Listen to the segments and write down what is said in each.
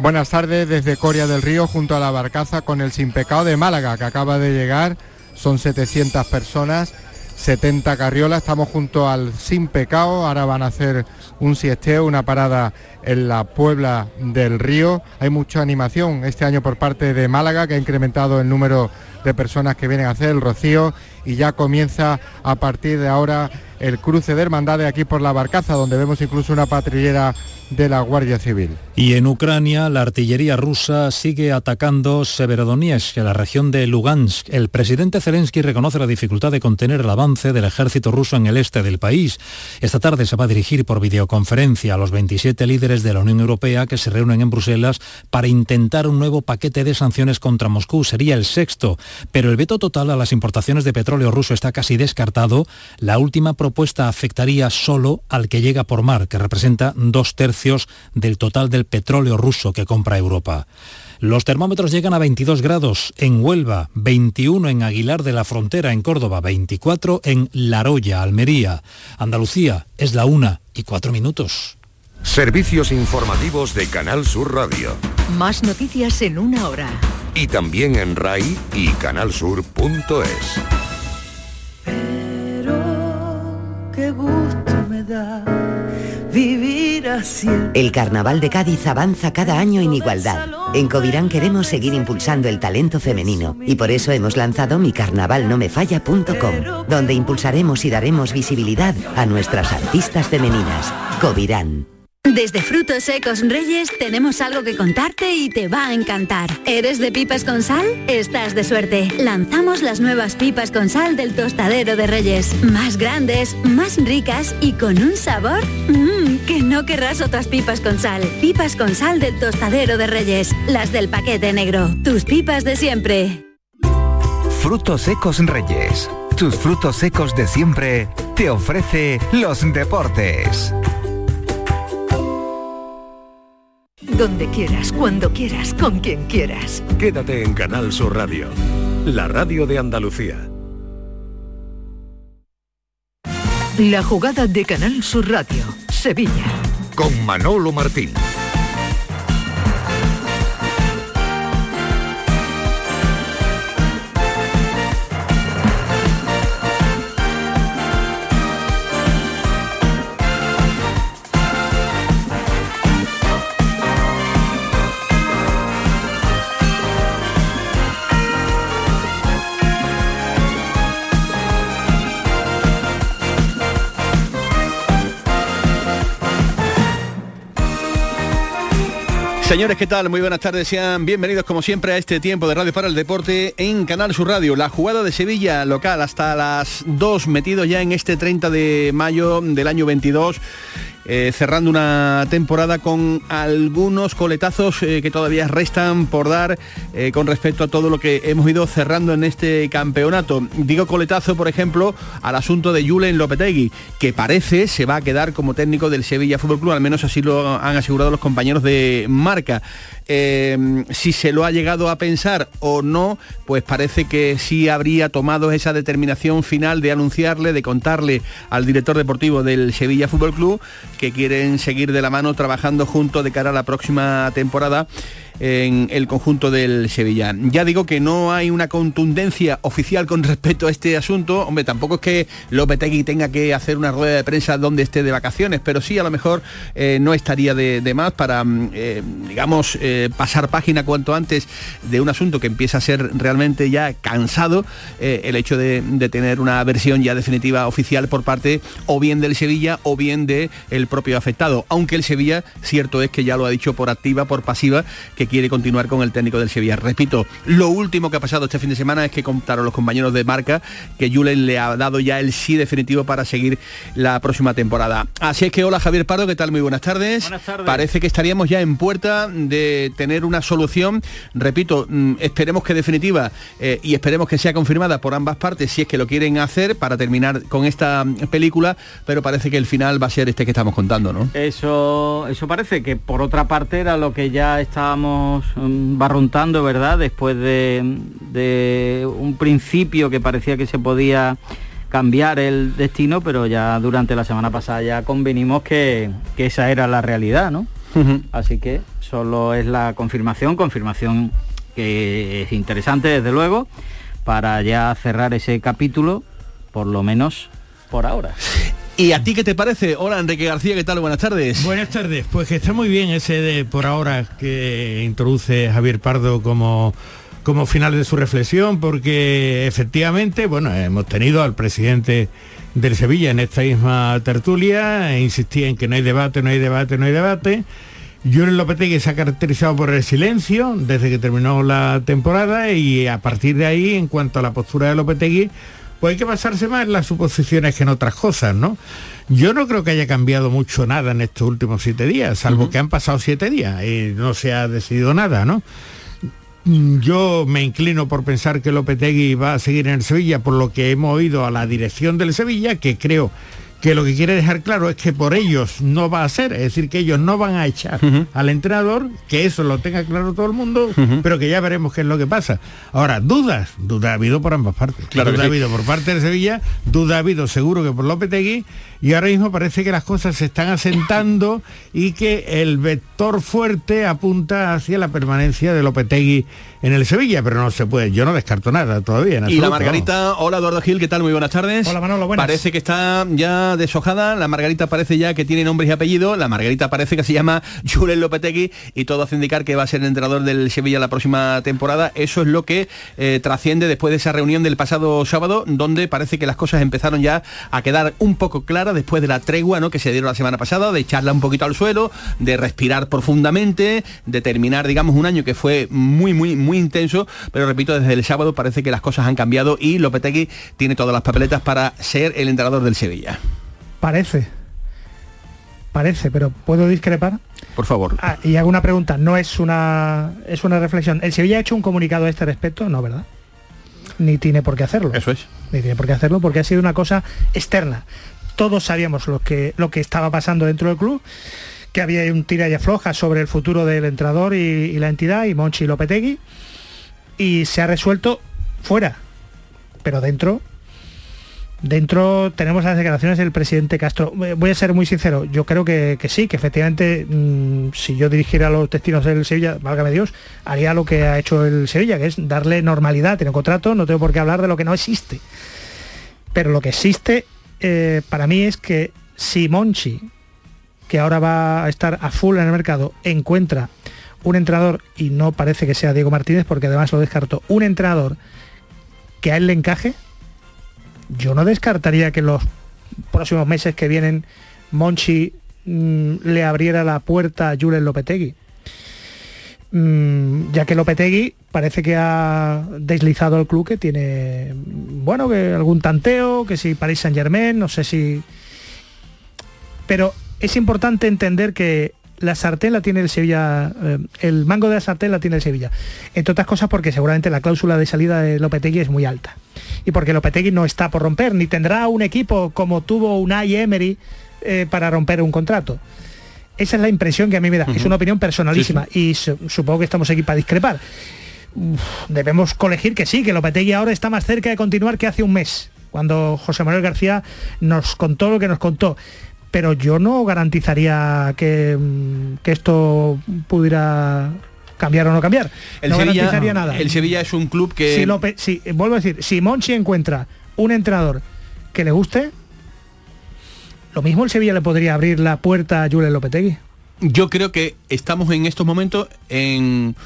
Buenas tardes desde Coria del Río junto a la barcaza con el Sin Pecado de Málaga que acaba de llegar. Son 700 personas, 70 carriolas. Estamos junto al Sin Pecado. Ahora van a hacer un siesteo, una parada en la Puebla del Río. Hay mucha animación este año por parte de Málaga que ha incrementado el número de personas que vienen a hacer el rocío y ya comienza a partir de ahora el cruce de hermandades aquí por la barcaza donde vemos incluso una patrullera de la Guardia Civil. Y en Ucrania, la artillería rusa sigue atacando Severodonetsk, la región de Lugansk. El presidente Zelensky reconoce la dificultad de contener el avance del ejército ruso en el este del país. Esta tarde se va a dirigir por videoconferencia a los 27 líderes de la Unión Europea que se reúnen en Bruselas para intentar un nuevo paquete de sanciones contra Moscú. Sería el sexto, pero el veto total a las importaciones de petróleo ruso está casi descartado. La última propuesta afectaría solo al que llega por mar, que representa dos tercios del total del petróleo ruso que compra Europa. Los termómetros llegan a 22 grados en Huelva, 21 en Aguilar de la Frontera, en Córdoba, 24 en Laroya, Almería. Andalucía es la una y cuatro minutos. Servicios informativos de Canal Sur Radio. Más noticias en una hora. Y también en RAI y canalsur.es. Qué gusto me da vivir así. El Carnaval de Cádiz avanza cada año en igualdad. En Covirán queremos seguir impulsando el talento femenino y por eso hemos lanzado micarnavalnomefalla.com, donde impulsaremos y daremos visibilidad a nuestras artistas femeninas. Covirán. Desde Frutos Secos Reyes tenemos algo que contarte y te va a encantar. ¿Eres de pipas con sal? Estás de suerte. Lanzamos las nuevas pipas con sal del tostadero de Reyes. Más grandes, más ricas y con un sabor mmm, que no querrás otras pipas con sal. Pipas con sal del tostadero de Reyes. Las del paquete negro. Tus pipas de siempre. Frutos Secos Reyes. Tus frutos secos de siempre te ofrece los deportes. Donde quieras, cuando quieras, con quien quieras. Quédate en Canal Sur Radio, la radio de Andalucía. La jugada de Canal Sur Radio, Sevilla. Con Manolo Martín. Señores, ¿qué tal? Muy buenas tardes. Sean bienvenidos como siempre a este tiempo de Radio para el Deporte en Canal Sur Radio. La jugada de Sevilla local hasta las 2, metido ya en este 30 de mayo del año 22. Eh, cerrando una temporada con algunos coletazos eh, que todavía restan por dar eh, con respecto a todo lo que hemos ido cerrando en este campeonato. Digo coletazo, por ejemplo, al asunto de Julen Lopetegui, que parece se va a quedar como técnico del Sevilla Fútbol Club, al menos así lo han asegurado los compañeros de marca. Si se lo ha llegado a pensar o no, pues parece que sí habría tomado esa determinación final de anunciarle, de contarle al director deportivo del Sevilla Fútbol Club que quieren seguir de la mano trabajando junto de cara a la próxima temporada en el conjunto del Sevilla. Ya digo que no hay una contundencia oficial con respecto a este asunto. Hombre, tampoco es que Lopetegui tenga que hacer una rueda de prensa donde esté de vacaciones, pero sí a lo mejor eh, no estaría de, más para, mm, eh, digamos, eh, pasar página cuanto antes de un asunto que empieza a ser realmente ya cansado, el hecho de, tener una versión ya definitiva oficial por parte o bien del Sevilla o bien del el propio afectado. Aunque el Sevilla, cierto es que ya lo ha dicho por activa, por pasiva, que quiere continuar con el técnico del Sevilla. Repito, lo último que ha pasado este fin de semana es que contaron los compañeros de marca que Julen le ha dado ya el sí definitivo para seguir la próxima temporada. Así es que hola Javier Pardo, ¿qué tal? Muy buenas tardes. Buenas tardes. Parece que estaríamos ya en puerta de tener una solución. Repito, mm, esperemos que definitiva eh, y esperemos que sea confirmada por ambas partes si es que lo quieren hacer para terminar con esta mm, película, pero parece que el final va a ser este que estamos contando, ¿no? Eso, eso parece que por otra parte era lo que ya estábamos mm, barruntando, ¿verdad? Después de, de un principio que parecía que se podía cambiar el destino, pero ya durante la semana pasada ya convenimos que, que esa era la realidad, ¿no? Así que solo es la confirmación, confirmación que es interesante desde luego, para ya cerrar ese capítulo, por lo menos por ahora. ¿Y a ti qué te parece? Hola Enrique García, ¿qué tal? Buenas tardes. Buenas tardes. Pues que está muy bien ese de por ahora que introduce Javier Pardo como como final de su reflexión, porque efectivamente, bueno, hemos tenido al presidente del Sevilla en esta misma tertulia, e insistía en que no hay debate, no hay debate, no hay debate. Julen Lopetegui se ha caracterizado por el silencio desde que terminó la temporada y a partir de ahí, en cuanto a la postura de Lopetegui, pues hay que basarse más en las suposiciones que en otras cosas, ¿no? Yo no creo que haya cambiado mucho nada en estos últimos siete días, salvo que han pasado siete días y no se ha decidido nada, ¿no? Yo me inclino por pensar que Lopetegui va a seguir en el Sevilla por lo que hemos oído a la dirección del Sevilla, que creo que lo que quiere dejar claro es que por ellos no va a ser, es decir, que ellos no van a echar al entrenador, que eso lo tenga claro todo el mundo, pero que ya veremos qué es lo que pasa. Ahora, dudas, duda ha habido por ambas partes. Claro duda ha sí. habido por parte de Sevilla, duda ha habido seguro que por Lopetegui, y ahora mismo parece que las cosas se están asentando y que el vector fuerte apunta hacia la permanencia de Lopetegui en el Sevilla, pero no se puede, yo no descarto nada todavía. en Y la Margarita, hola Eduardo Gil, ¿qué tal? Muy buenas tardes. Hola, Manolo, buenas. Parece que está ya deshojada, la Margarita parece ya que tiene nombres y apellidos, la Margarita parece que se llama Julen Lopetegui y todo hace indicar que va a ser el entrenador del Sevilla la próxima temporada. Eso es lo que eh, trasciende después de esa reunión del pasado sábado, donde parece que las cosas empezaron ya a quedar un poco claras después de la tregua ¿no? que se dieron la semana pasada, de echarla un poquito al suelo, de respirar profundamente, de terminar, digamos, un año que fue muy, muy, muy intenso, pero repito, desde el sábado parece que las cosas han cambiado y Lopetegui tiene todas las papeletas para ser el entrenador del Sevilla. Parece. Parece, pero ¿puedo discrepar? Por favor. Ah, y hago una pregunta, no es una es una reflexión. ¿El Sevilla ha hecho un comunicado a este respecto? No, ¿verdad? Ni tiene por qué hacerlo. Eso es. Ni tiene por qué hacerlo porque ha sido una cosa externa. Todos sabíamos lo que, lo que estaba pasando dentro del club, que había un tira y afloja sobre el futuro del entrenador y, la entidad, y Monchi y Lopetegui, y se ha resuelto fuera. Pero dentro Dentro tenemos las declaraciones del presidente Castro. Eh, Voy a ser muy sincero, yo creo que, que sí, que efectivamente mm, si yo dirigiera los destinos del Sevilla, válgame Dios, haría lo que ha hecho el Sevilla, que es darle normalidad, tiene contrato, no tengo por qué hablar de lo que no existe. Pero lo que existe eh, para mí es que si Monchi, que ahora va a estar a full en el mercado, encuentra un entrenador, y no parece que sea Diego Martínez, porque además lo descartó, un entrenador que a él le encaje, yo no descartaría que los próximos meses que vienen Monchi mm, le abriera la puerta a Julen Lopetegui. Mm, ya que Lopetegui parece que ha deslizado al club que tiene, bueno, que algún tanteo, que si Paris Saint Germain, no sé si... Pero es importante entender que la sartén la tiene el Sevilla, eh, el mango de la sartén la tiene el Sevilla. Entre otras cosas porque seguramente la cláusula de salida de Lopetegui es muy alta. Y porque Lopetegui no está por romper, ni tendrá un equipo como tuvo Unai Emery eh, para romper un contrato. Esa es la impresión que a mí me da. Es una opinión personalísima y su- supongo que estamos aquí para discrepar. Uf, debemos colegir que sí, que Lopetegui ahora está más cerca de continuar que hace un mes, cuando José Manuel García nos contó lo que nos contó. Pero yo no garantizaría que, mm, que esto pudiera cambiar o no cambiar. El no Sevilla, garantizaría nada. el Sevilla es un club que Si Lope- si- vuelvo a decir, si Monchi encuentra un entrenador que le guste, lo mismo el Sevilla le podría abrir la puerta a Julen Lopetegui. Yo creo que estamos en estos momentos en,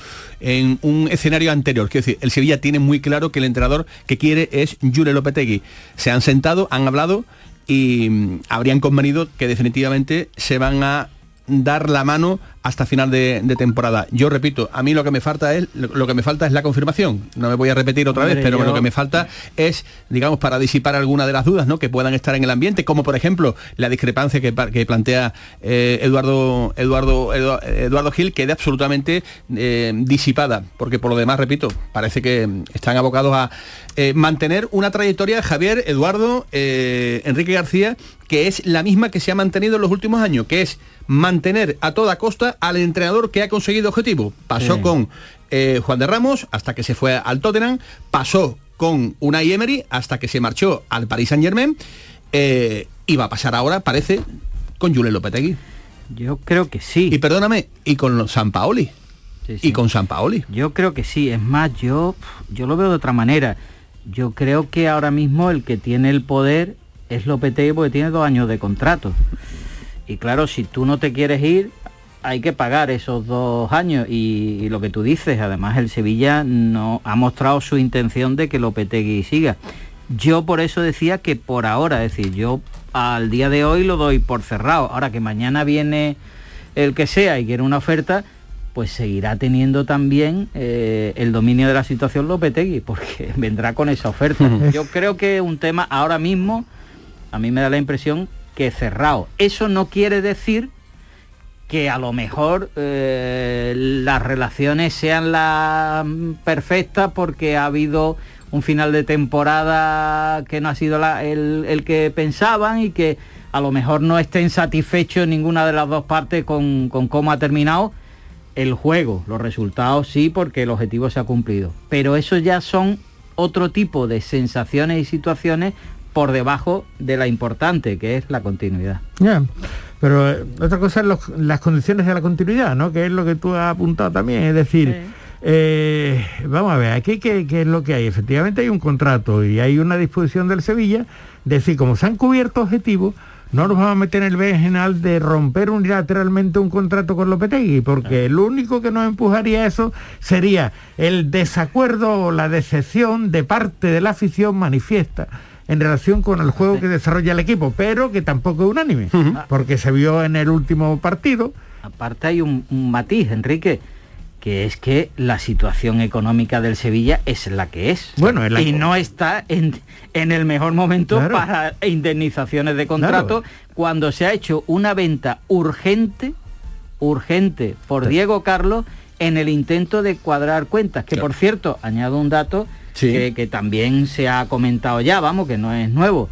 en un escenario anterior. Quiero decir, el Sevilla tiene muy claro que el entrenador que quiere es Jure Lopetegui. Se han sentado, han hablado y mm, habrían convenido que definitivamente se van a dar la mano hasta final de, de temporada. Yo repito, a mí lo que me falta es lo, lo que me falta es la confirmación. No me voy a repetir otra Hombre, vez, pero yo- lo que me falta es, digamos, para disipar alguna de las dudas ¿no? que puedan estar en el ambiente, como por ejemplo la discrepancia que, plantea eh, Eduardo, Eduardo, Edu- Eduardo Gil, quede absolutamente eh, disipada, porque por lo demás, repito, parece que están abocados a eh, mantener una trayectoria, Javier, Eduardo, Enrique García, que es la misma que se ha mantenido en los últimos años, que es mantener a toda costa al entrenador que ha conseguido objetivo. Pasó Sí. con eh, Juan de Ramos hasta que se fue al Tottenham, pasó con Unai Emery hasta que se marchó al Paris Saint Germain y va a pasar ahora, parece, con Julen Lopetegui. Yo creo que sí. Y perdóname, y con San Paoli. Y con San Paoli. Yo creo que sí. Es más, yo, yo lo veo de otra manera. Yo creo que ahora mismo el que tiene el poder es Lopetegui porque tiene dos años de contrato. Y claro, si tú no te quieres ir, hay que pagar esos dos años. Y, y lo que tú dices, además el Sevilla no ha mostrado su intención de que Lopetegui siga. Yo por eso decía que por ahora, es decir, yo al día de hoy lo doy por cerrado. Ahora que mañana viene el que sea y quiere una oferta, pues seguirá teniendo también eh, el dominio de la situación Lopetegui, porque vendrá con esa oferta. Yo creo que un tema ahora mismo, a mí me da la impresión que cerrado. Eso no quiere decir que a lo mejor eh, las relaciones sean las perfectas porque ha habido un final de temporada que no ha sido el, el que pensaban y que a lo mejor no estén satisfechos ninguna de las dos partes con, con cómo ha terminado el juego. Los resultados sí, porque el objetivo se ha cumplido. Pero eso ya son otro tipo de sensaciones y situaciones por debajo de la importante, que es la continuidad. Ya, pero eh, otra cosa es los- las condiciones de la continuidad, ¿no? Que es lo que tú has apuntado también, es decir, eh, vamos a ver, aquí qué, qué es lo que hay. Efectivamente hay un contrato y hay una disposición del Sevilla, de decir, como se han cubierto objetivos, no nos vamos a meter en el general de romper unilateralmente un contrato con Lopetegui, porque lo único que nos empujaría a eso sería el desacuerdo o la decepción de parte de la afición manifiesta en relación con el juego que desarrolla el equipo, pero que tampoco es unánime, porque se vio en el último partido. Aparte hay un, un matiz, Enrique, que es que la situación económica del Sevilla es la que es. Bueno, es la- y no está en, en el mejor momento Claro. para indemnizaciones de contrato cuando se ha hecho una venta urgente, urgente por Diego Carlos en el intento de cuadrar cuentas. Que por cierto, añado un dato que, que también se ha comentado ya, vamos, que no es nuevo.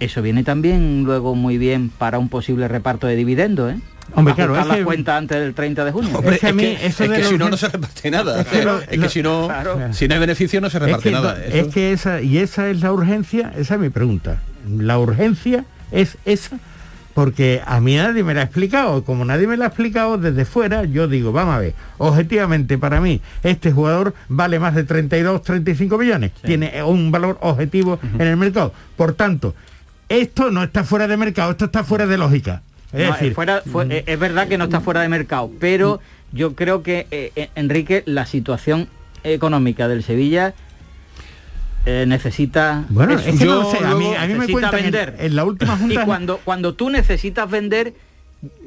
Eso viene también luego muy bien para un posible reparto de dividendos, ¿eh? Hombre, claro, es que- las cuentas antes del 30 de junio. Hombre, es que, es que si no, no se reparte nada. Es que lo- es que lo- si no, si no hay beneficio, no se Es reparte que, nada. no- es que esa, y esa es la urgencia, esa es mi pregunta. La urgencia es esa, porque a mí nadie me la ha explicado. Como nadie me la ha explicado desde fuera, yo digo, vamos a ver, objetivamente para mí, este jugador vale más de 32, 35 millones. Tiene un valor objetivo en el mercado. Por tanto, esto no está fuera de mercado, esto está fuera de lógica. Es No, decir, eh, fuera- fue- eh, es verdad que no está fuera de mercado, pero yo creo que, eh, Enrique, la situación económica del Sevilla eh, necesita... Bueno, eso. es que no lo sé, a mí- a mí me cuentan vender. en la última junta- Y cuando, cuando tú necesitas vender,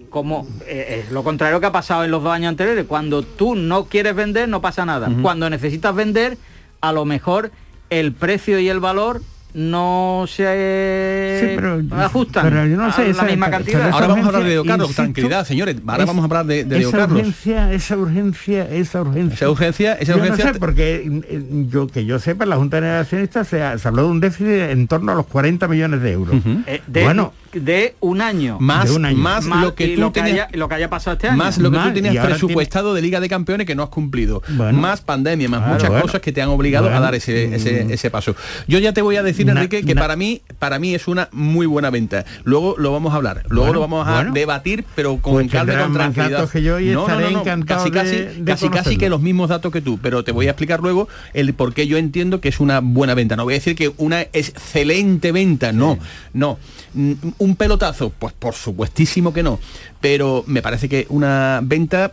como eh, es lo contrario que ha pasado en los dos años anteriores, cuando tú no quieres vender no pasa nada. Cuando necesitas vender, a lo mejor el precio y el valor no se Sí, pero- ajustan pero yo no sé, a la misma cantidad. Ahora vamos a hablar de Leo urgencia, Carlos, insisto, tranquilidad, señores. Ahora es- vamos a hablar de, de Leo esa Carlos. urgencia, esa urgencia, esa urgencia. Esa urgencia, esa Yo urgencia no sé, porque eh, yo que yo sepa, la Junta de Accionistas se, ha- se habló de un déficit en torno a los 40 millones de euros. Eh, de, bueno, de un año. Más, de un año. más Más lo que tú lo que, tenías- haya, lo que haya pasado este año. más lo que Más, tú tenías presupuestado de Liga de Campeones que no has cumplido. Bueno. más pandemia, más Claro, muchas bueno. cosas que te han obligado a dar ese, ese, ese paso. Yo ya te voy a decir, Na- Enrique, que na- para mí, para mí es una muy buena venta. Luego lo vamos a hablar, luego Bueno, lo vamos a bueno. debatir, pero con Pues calma y con tranquilidad. datos que yo y estaré encantado casi, casi, de- de casi, casi que los mismos datos que tú, pero te voy a explicar luego el por qué yo entiendo que es una buena venta. No voy a decir que una excelente venta, no, no. Mm, Un pelotazo, pues por supuestísimo que no, pero me parece que una venta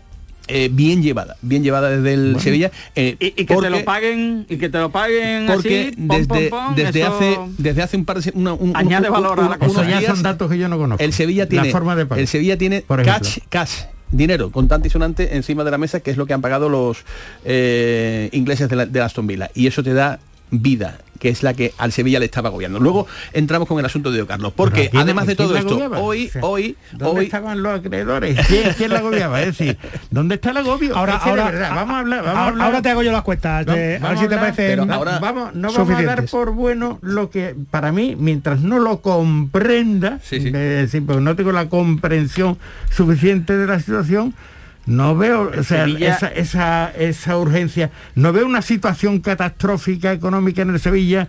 eh, bien llevada, bien llevada desde el Sevilla. eh, y, y que te lo paguen y que te lo paguen porque así, pom, desde, pom, pom, desde eso- hace desde hace un par de una- un- Añade un- valor a la cosa. días, son datos que yo no conozco. el Sevilla tiene la forma de pagar. el Sevilla tiene por cash cash dinero contante y sonante encima de la mesa que es lo que han pagado los eh, ingleses de, la, de Aston Villa y eso te da vida que es la que al Sevilla le estaba agobiando. Luego entramos con el asunto de Diego Carlos, porque además no- de todo ¿quién la esto, hoy, O sea, hoy, ¿Dónde hoy, estaban los acreedores? ¿Quién, quién la agobiaba? Es decir, ¿dónde está el agobio? Ahora, Es que de ahora, verdad, vamos a hablar, vamos a ahora, hablar. ahora te hago yo las cuentas. No, de- a ver si te parece pero ahora- vamos, no vamos a dar por bueno lo que para mí, mientras no lo comprenda, Sí, sí. decir, porque no tengo la comprensión suficiente de la situación, no veo o sea, Sevilla- esa, esa, esa urgencia, no veo una situación catastrófica económica en el Sevilla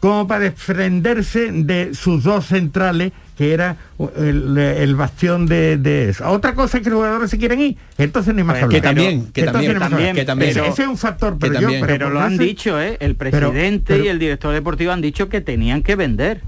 como para desprenderse de sus dos centrales que era el, bastión de, eso. Otra cosa es que los jugadores se quieren ir, entonces ni más que, también, que también, que también, ese, es un factor, pero, pero, lo han dicho, ¿eh? el presidente y el director deportivo han dicho que tenían que vender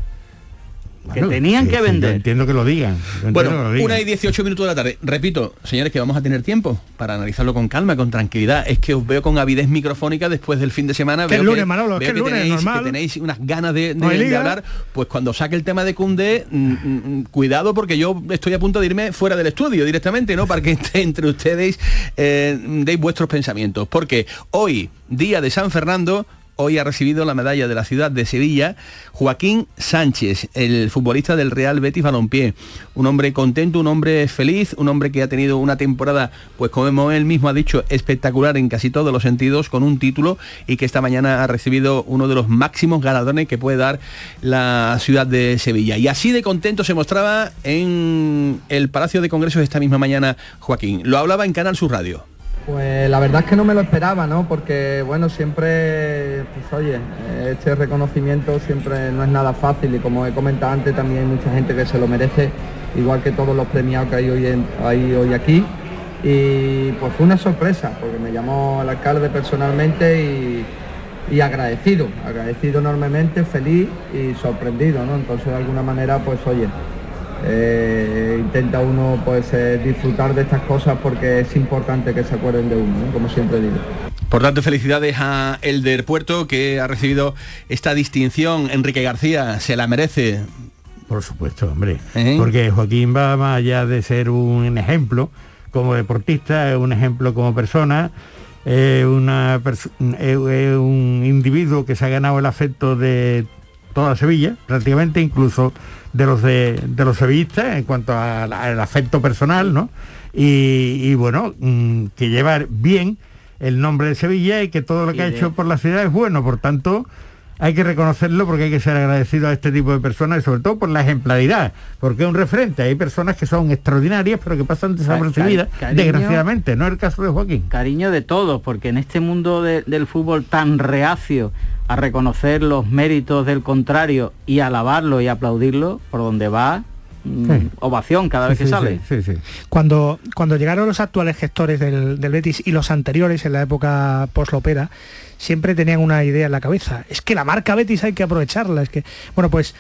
que tenían que vender. entiendo que lo digan. Bueno, una y 18 minutos de la tarde. Repito, señores, que vamos a tener tiempo para analizarlo con calma, con tranquilidad. Es que os veo con avidez microfónica después del fin de semana. Que veo lunes, Manolo, que, lunes, tenéis, normal. que tenéis unas ganas de, hablar. Pues cuando saque el tema de Cundé, mm, mm, mm, cuidado porque yo estoy a punto de irme fuera del estudio directamente, ¿no? Para que entre ustedes eh, deis vuestros pensamientos. Porque hoy, día de San Fernando, hoy ha recibido la medalla de la ciudad de Sevilla Joaquín Sánchez, el futbolista del Real Betis Balompié. Un hombre contento, un hombre feliz, un hombre que ha tenido una temporada, pues como él mismo ha dicho, espectacular en casi todos los sentidos, con un título y que esta mañana ha recibido uno de los máximos galardones que puede dar la ciudad de Sevilla. Y así de contento se mostraba en el Palacio de Congresos esta misma mañana Joaquín. Lo hablaba en Canal Sur Radio. Pues la verdad es que no me lo esperaba, ¿no? Porque, bueno, siempre, pues oye, este reconocimiento siempre no es nada fácil y como he comentado antes, también hay mucha gente que se lo merece, igual que todos los premiados que hay hoy, aquí. Y pues fue una sorpresa, porque me llamó el alcalde personalmente y agradecido, agradecido enormemente, feliz y sorprendido, ¿no? Entonces, de alguna manera, pues oye, eh, intenta uno pues eh, disfrutar de estas cosas porque es importante que se acuerden de uno, como siempre digo. Por tanto, felicidades a Elder Puerto que ha recibido esta distinción. Enrique García se la merece. Por supuesto, hombre. ¿Eh? Porque Joaquín va más allá de ser un ejemplo como deportista, es un ejemplo como persona, una un individuo que se ha ganado el afecto de toda Sevilla, prácticamente, incluso de los de, los sevillistas en cuanto al afecto personal, ¿no? Y, bueno, mm, que llevar bien el nombre de Sevilla y que todo lo que ha hecho por la ciudad es bueno, por tanto hay que reconocerlo porque hay que ser agradecido a este tipo de personas y sobre todo por la ejemplaridad, porque es un referente. Hay personas que son extraordinarias pero que pasan desapercibidas, desgraciadamente, no es el caso de Joaquín. Cariño de todos, porque en este mundo del fútbol tan reacio a reconocer los méritos del contrario y alabarlo y aplaudirlo por donde va ovación cada vez que sale. cuando, cuando llegaron los actuales gestores del, Betis y los anteriores en la época post-Lopera, siempre tenían una idea en la cabeza. Es que la marca Betis hay que aprovecharla. Es que, bueno, pues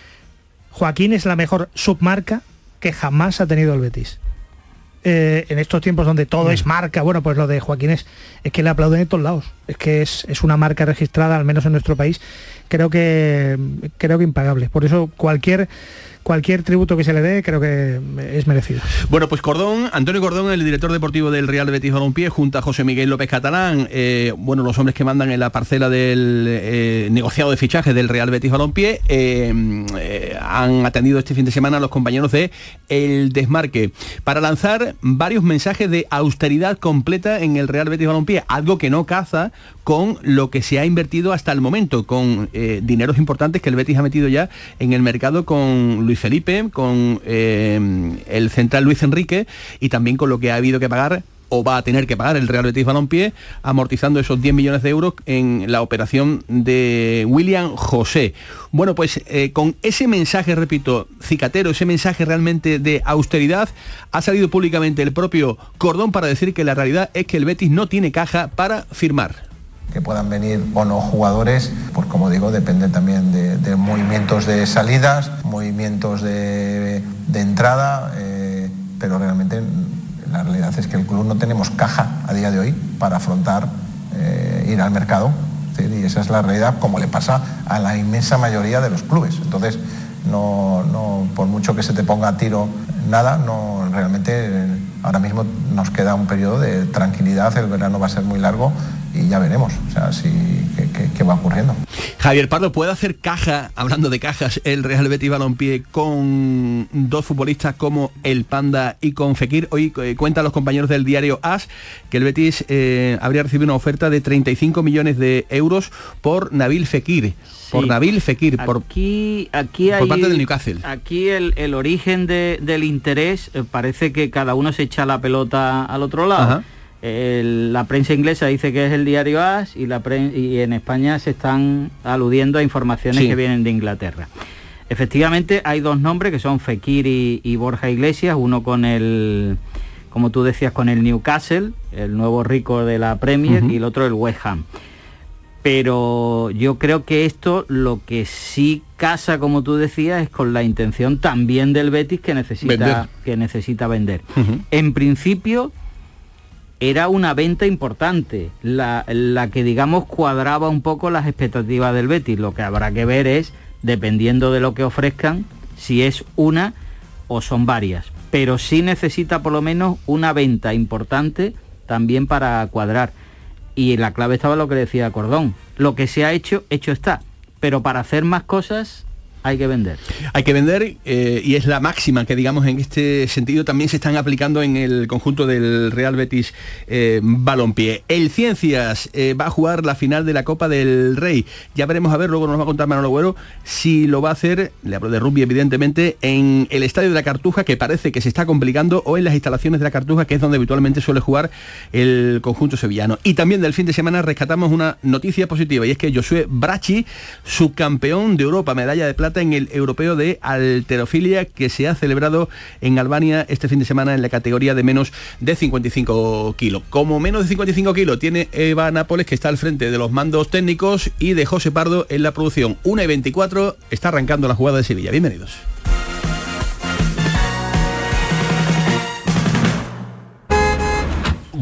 Joaquín es la mejor submarca que jamás ha tenido el Betis. Eh, en estos tiempos donde todo es marca, bueno, pues lo de Joaquín es, es que le aplauden de todos lados. Es que es, es, una marca registrada, al menos en nuestro país, creo que creo que impagable. Por eso cualquier cualquier tributo que se le dé creo que es merecido. Bueno, pues Cordón, Antonio Cordón, el director deportivo del Real Betis Balompié, junto a José Miguel López Catalán, eh, bueno, los hombres que mandan en la parcela del eh, negociado de fichajes del Real Betis Balompié, eh, han atendido este fin de semana a los compañeros de El Desmarque para lanzar varios mensajes de austeridad completa en el Real Betis Balompié, algo que no caza con lo que se ha invertido hasta el momento, con dineros importantes que el Betis ha metido ya en el mercado con Luis Felipe, con eh, el central Luis Enrique y también con lo que ha habido que pagar o va a tener que pagar el Real Betis Balompié, amortizando esos 10 millones de euros en la operación de William José. Bueno, pues eh, con ese mensaje, repito, cicatero, ese mensaje realmente de austeridad, ha salido públicamente el propio Cordón para decir que la realidad es que el Betis no tiene caja para firmar que puedan venir o no jugadores, pues como digo, depende también de, movimientos de salidas, movimientos de, entrada, eh, pero realmente la realidad es que el club no tenemos caja a día de hoy para afrontar eh, ir al mercado. Y esa es la realidad, como le pasa a la inmensa mayoría de los clubes. Entonces, no, no, por mucho que se te ponga a tiro nada, no realmente ahora mismo nos queda un periodo de tranquilidad, el verano va a ser muy largo y ya veremos, o sea, si, qué, va ocurriendo. Javier Pardo, ¿puede hacer caja, hablando de cajas, el Real Betis Balompié con dos futbolistas como el Panda y con Fekir? Hoy eh, cuentan los compañeros del diario AS que el Betis eh, habría recibido una oferta de 35 millones de euros por Nabil Fekir. Por Nabil Fekir, por, aquí, aquí por parte del Newcastle. Aquí el, origen del interés eh, parece que cada uno se echa la pelota al otro lado. la prensa inglesa dice que es el diario AS y, la y en España se están aludiendo a informaciones que vienen de Inglaterra. Efectivamente hay dos nombres que son Fekir y, Borja Iglesias, uno con el, como tú decías, con el Newcastle, el nuevo rico de la Premier, y el otro el West Ham. Pero yo creo que esto lo que sí casa, como tú decías, es con la intención también del Betis que necesita vender. Que necesita vender. En principio era una venta importante, la, la que digamos cuadraba un poco las expectativas del Betis. Lo que habrá que ver es dependiendo de lo que ofrezcan, si es una o son varias. Pero sí necesita por lo menos una venta importante también para cuadrar. Y la clave estaba lo que decía Cordón. Lo que se ha hecho, hecho está. Pero para hacer más cosas hay que vender. Hay que vender eh, y es la máxima que digamos en este sentido también se están aplicando en el conjunto del Real Betis eh, Balompié. El Ciencias eh, va a jugar la final de la Copa del Rey. Ya veremos a ver, luego nos va a contar Manolo Güero si lo va a hacer, le hablo de rugby evidentemente, en el Estadio de la Cartuja que parece que se está complicando o en las instalaciones de la Cartuja que es donde habitualmente suele jugar el conjunto sevillano. Y también del fin de semana rescatamos una noticia positiva y es que Josué Brachi, subcampeón de Europa, medalla de plata en el europeo de alterofilia que se ha celebrado en Albania este fin de semana en la categoría de menos de 55 kilos. Como menos de 55 kilos tiene Eva Nápoles que está al frente de los mandos técnicos y de José Pardo en la producción. 1 y 24 está arrancando la jugada de Sevilla. Bienvenidos.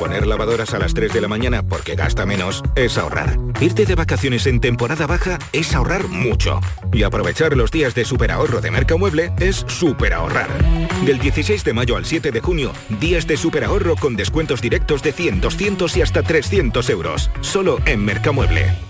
Poner lavadoras a las 3 de la mañana porque gasta menos es ahorrar. Irte de vacaciones en temporada baja es ahorrar mucho. Y aprovechar los días de superahorro de Mercamueble es superahorrar. Del 16 de mayo al 7 de junio, días de superahorro con descuentos directos de 100, 200 y hasta 300 euros. Solo en Mercamueble.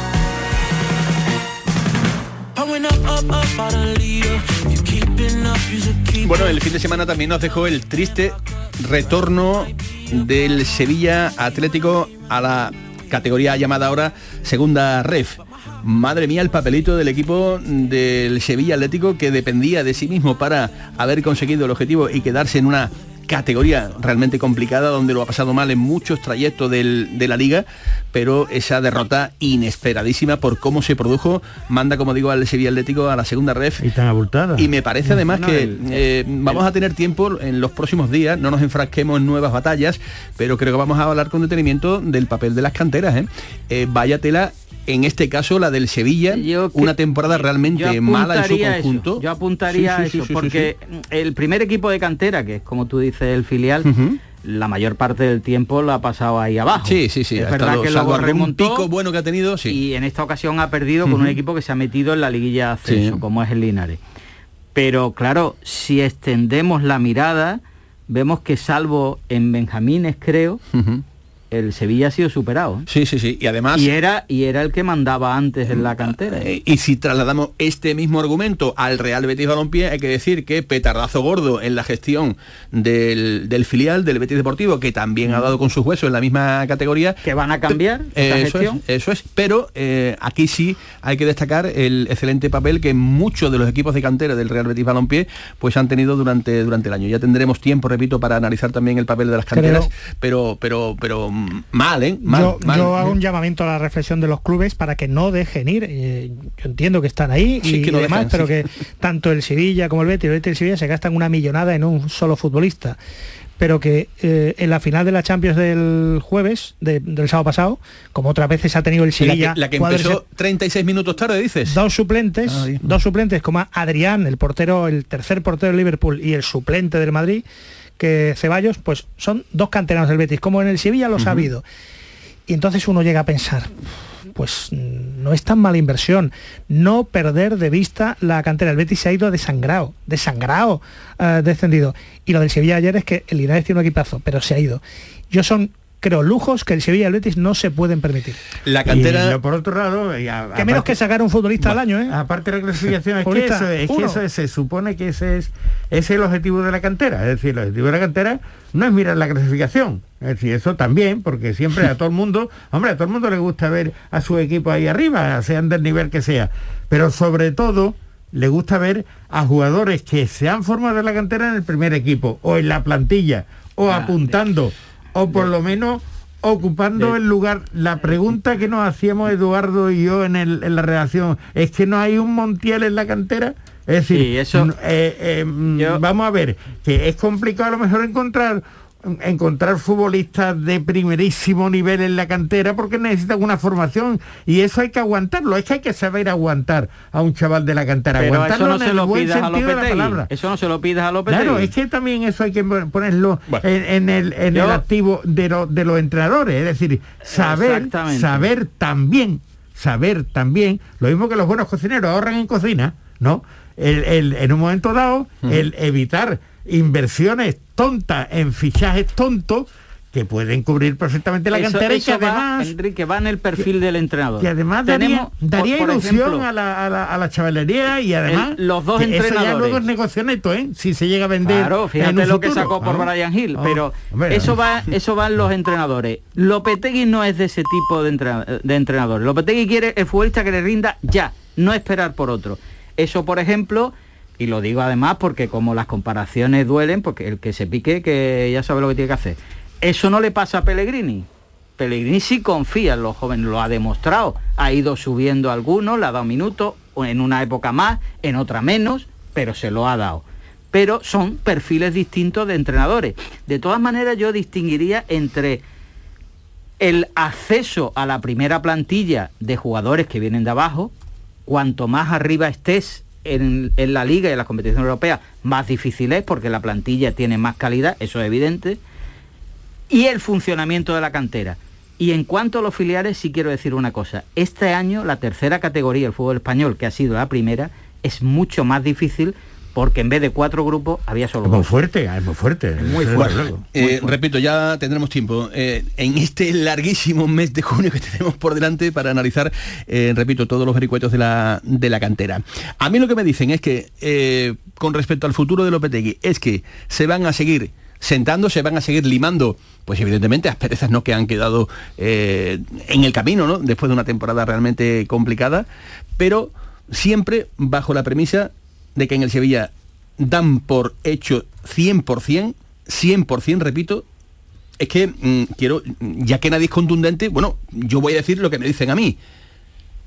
Bueno, el fin de semana también nos dejó el triste retorno del Sevilla Atlético a la categoría llamada ahora Segunda Ref. Madre mía, el papelito del equipo del Sevilla Atlético que dependía de sí mismo para haber conseguido el objetivo y quedarse en una categoría realmente complicada donde lo ha pasado mal en muchos trayectos de la liga, pero esa derrota inesperadísima por cómo se produjo manda, como digo, al Sevilla Atlético a la segunda ref. Y tan abultada. Y me parece además que eh, vamos a tener tiempo en los próximos días, no nos enfrasquemos en nuevas batallas, pero creo que vamos a hablar con detenimiento del papel de las canteras. ¿eh? Eh, vaya tela en este caso la del Sevilla, una temporada realmente mala en su conjunto. Yo apuntaría a eso, porque el primer equipo de cantera, que es como tú dices el filial, la mayor parte del tiempo lo ha pasado ahí abajo. Sí, sí, sí. Es verdad que luego remontó pico bueno que ha tenido, sí. Y en esta ocasión ha perdido con un equipo que se ha metido en la liguilla de ascenso, como es el Linares. Pero claro, si extendemos la mirada, vemos que salvo en Benjamines, creo, el Sevilla ha sido superado. Sí, sí, sí. Y además... Y era, y era el que mandaba antes en la cantera. Eh, y si trasladamos este mismo argumento al Real Betis Balompié, hay que decir que petardazo gordo en la gestión del, filial del Betis Deportivo, que también ha dado con sus huesos en la misma categoría. Que van a cambiar eso Es, eso es. Pero eh, aquí sí hay que destacar el excelente papel que muchos de los equipos de cantera del Real Betis Balompié pues han tenido durante, durante el año. Ya tendremos tiempo, repito, para analizar también el papel de las canteras, pero, pero, pero mal, ¿eh? Mal, yo, mal. yo hago un llamamiento a la reflexión de los clubes para que no dejen ir. Eh, yo entiendo que están ahí Sí, y, que no y demás, dejan, pero sí. que tanto el Sevilla como el Betis, el Betis y el Sevilla se gastan una millonada en un solo futbolista. Pero que eh, en la final de la Champions del jueves, de- del sábado pasado, como otras veces ha tenido el La Sevilla, que, la que jugadores empezó 36 minutos tarde, dices. dos suplentes, Ah, dos suplentes como Adrián, el portero, el tercer portero de Liverpool y el suplente del Madrid, que Ceballos, pues son dos canteranos del Betis, como en el Sevilla los ha habido. Y entonces uno llega a pensar, pues no es tan mala inversión, no perder de vista la cantera. El Betis se ha ido desangrado, desangrado, eh, descendido. Y lo del Sevilla ayer es que el Linares tiene un equipazo, pero se ha ido. Yo son, creo, lujos que el Sevilla y el Betis no se pueden permitir. La Y cantera... lo por otro lado, y a- Que menos que sacar un futbolista al año, ¿eh? Aparte de la clasificación es que, eso, es que eso es- se supone que ese es, ese es el objetivo de la cantera. Es decir, el objetivo de la cantera no es mirar la clasificación. Es decir, eso también, porque siempre a todo el mundo, hombre, a todo el mundo le gusta ver a su equipo ahí arriba, sean del nivel que sea. Pero sobre todo le gusta ver a jugadores que se han formado en la cantera en el primer equipo, o en la plantilla, o Ah, apuntando, o por lo menos ocupando de- el lugar. La pregunta que nos hacíamos Eduardo y yo en, el- en la redacción es que no hay un Montiel en la cantera. Es decir, Sí, eso- n- eh, eh, vamos a ver, que es complicado a lo mejor encontrar encontrar futbolistas de primerísimo nivel en la cantera porque necesitan una formación y eso hay que aguantarlo, es que hay que saber aguantar a un chaval de la cantera, Pero eso aguantarlo no en se el lo buen pidas a sentido de la palabra. Eso no se lo pidas a Lopetegui. Claro, es que también eso hay que ponerlo en, en el, en Yo- el activo de, lo- de los entrenadores, es decir, saber, saber también, saber también, lo mismo que los buenos cocineros ahorran en cocina, ¿no? El, el- en un momento dado, el evitar inversiones tontas en fichajes tontos que pueden cubrir perfectamente la Eso- cantera y que eso va, además Enrique, va en el perfil del entrenador. y además daría, Tenemos, daría por- por ilusión ejemplo, a, la, a, la, a la chavalería y además El- los dos que eso ya entrenadores. luego es negocio neto, ¿eh? Si se llega a vender. Claro, fíjate lo que sacó por Ah. Brian Hill, Ah, pero hombre, eso va, eso van los entrenadores. Lopetegui no es de ese tipo de, entrena- de entrenadores. Lopetegui quiere el futbolista que le rinda ya, no esperar por otro. Eso, por ejemplo, y lo digo además porque como las comparaciones duelen, porque el que se pique, que ya sabe lo que tiene que hacer. Eso no le pasa a Pellegrini. Pellegrini sí confía en los jóvenes, lo ha demostrado. Ha ido subiendo algunos, le ha dado minutos, en una época más, en otra menos, pero se lo ha dado. Pero son perfiles distintos de entrenadores. De todas maneras, yo distinguiría entre el acceso a la primera plantilla de jugadores que vienen de abajo, cuanto más arriba estés en, la liga y en la competición europea, más difícil es porque la plantilla tiene más calidad, eso es evidente, y el funcionamiento de la cantera. Y en cuanto a los filiales, sí quiero decir una cosa. Este año la tercera categoría del fútbol español, que ha sido la primera, es mucho más difícil porque en vez de cuatro grupos había solo Es muy fuerte, es muy fuerte. Muy Desde fuerte. luego. Eh, repito, ya tendremos tiempo eh, en este larguísimo mes de junio que tenemos por delante para analizar, eh, repito, todos los vericuetos de la, de la cantera. A mí lo que me dicen es que, eh, con respecto al futuro de Lopetegui, es que se van a seguir sentando, se van a seguir limando, pues evidentemente asperezas ¿no? que han quedado eh, en el camino, ¿no? después de una temporada realmente complicada, pero siempre bajo la premisa de que en el Sevilla dan por hecho 100%, 100%, repito, es que mm, quiero, ya que nadie es contundente, bueno, yo voy a decir lo que me dicen a mí.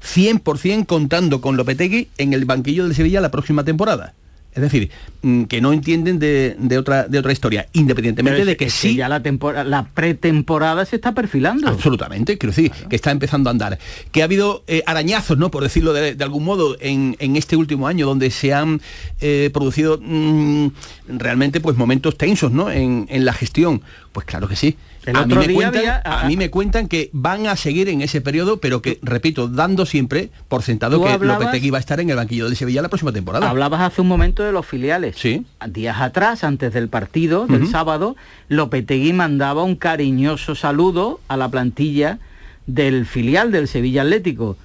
100% contando con Lopetegui en el banquillo del Sevilla la próxima temporada. Es decir, mm, que no entienden de, de otra, de otra historia, independientemente Pero de es- que es sí. ya la, la pretemporada se está perfilando. Absolutamente, quiero decir, que está empezando a andar. Que ha habido eh, arañazos, ¿no? Por decirlo de, de algún modo, en, en este último año, donde se han eh, producido mm, realmente pues momentos tensos, ¿no? En, en la gestión. Pues claro que sí. El a, mí me día cuentan, había- a mí me cuentan que van a seguir en ese periodo, pero que, repito, dando siempre por sentado que hablabas- Lopetegui va a estar en el banquillo de Sevilla la próxima temporada. Hablabas hace un momento de los filiales. Sí. Días atrás, antes del partido, del sábado, Lopetegui mandaba un cariñoso saludo a la plantilla del filial del Sevilla Atlético.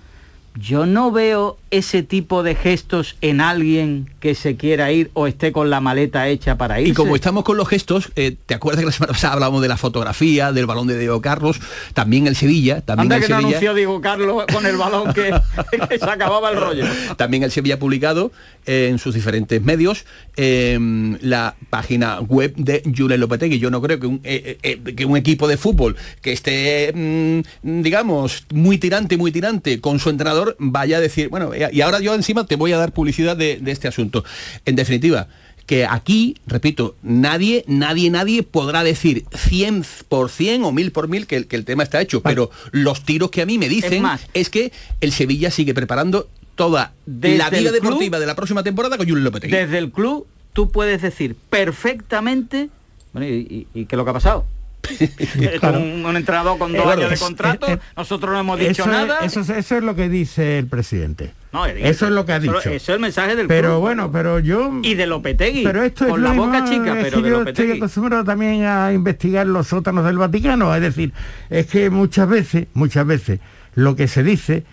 Yo no veo ese tipo de gestos en alguien que se quiera ir o esté con la maleta hecha para ir. Y como estamos con los gestos, eh, ¿te acuerdas que la semana pasada hablábamos de la fotografía, del balón de Diego Carlos? También el Sevilla, también Anda el que no Sevilla. anunció Diego Carlos con el balón que, que se acababa el rollo. También el Sevilla ha publicado eh, en sus diferentes medios eh, la página web de Julen Lopetegui. Yo no creo que un, eh, que un equipo de fútbol que esté, mm, digamos, muy tirante, muy tirante con su entrenador vaya a decir, bueno, y ahora yo encima te voy a dar publicidad de, de este asunto. En definitiva, que aquí, repito, nadie, nadie, nadie podrá decir 100% o mil por mil que, el- que el tema está hecho, pero los tiros que a mí me dicen Es más, es que el Sevilla sigue preparando toda Desde la vida deportiva club- de la próxima temporada con Julio Lopetegui. Desde el club tú puedes decir perfectamente, bueno, ¿y, y- y qué es lo que ha pasado? Esto Claro. un, un entrenador con dos Eh, años de contrato, eh, eh, nosotros no hemos dicho eso, nada. Es, eso, es- eso es lo que dice el presidente. No, eso es lo que ha dicho. Eso es el mensaje del pero club. bueno, pero yo... Y de Lopetegui. Pero esto es con la boca chica, pero que de yo estoy acostumbrado también a investigar los sótanos del Vaticano. Es decir, es que muchas veces, muchas veces, lo que se dice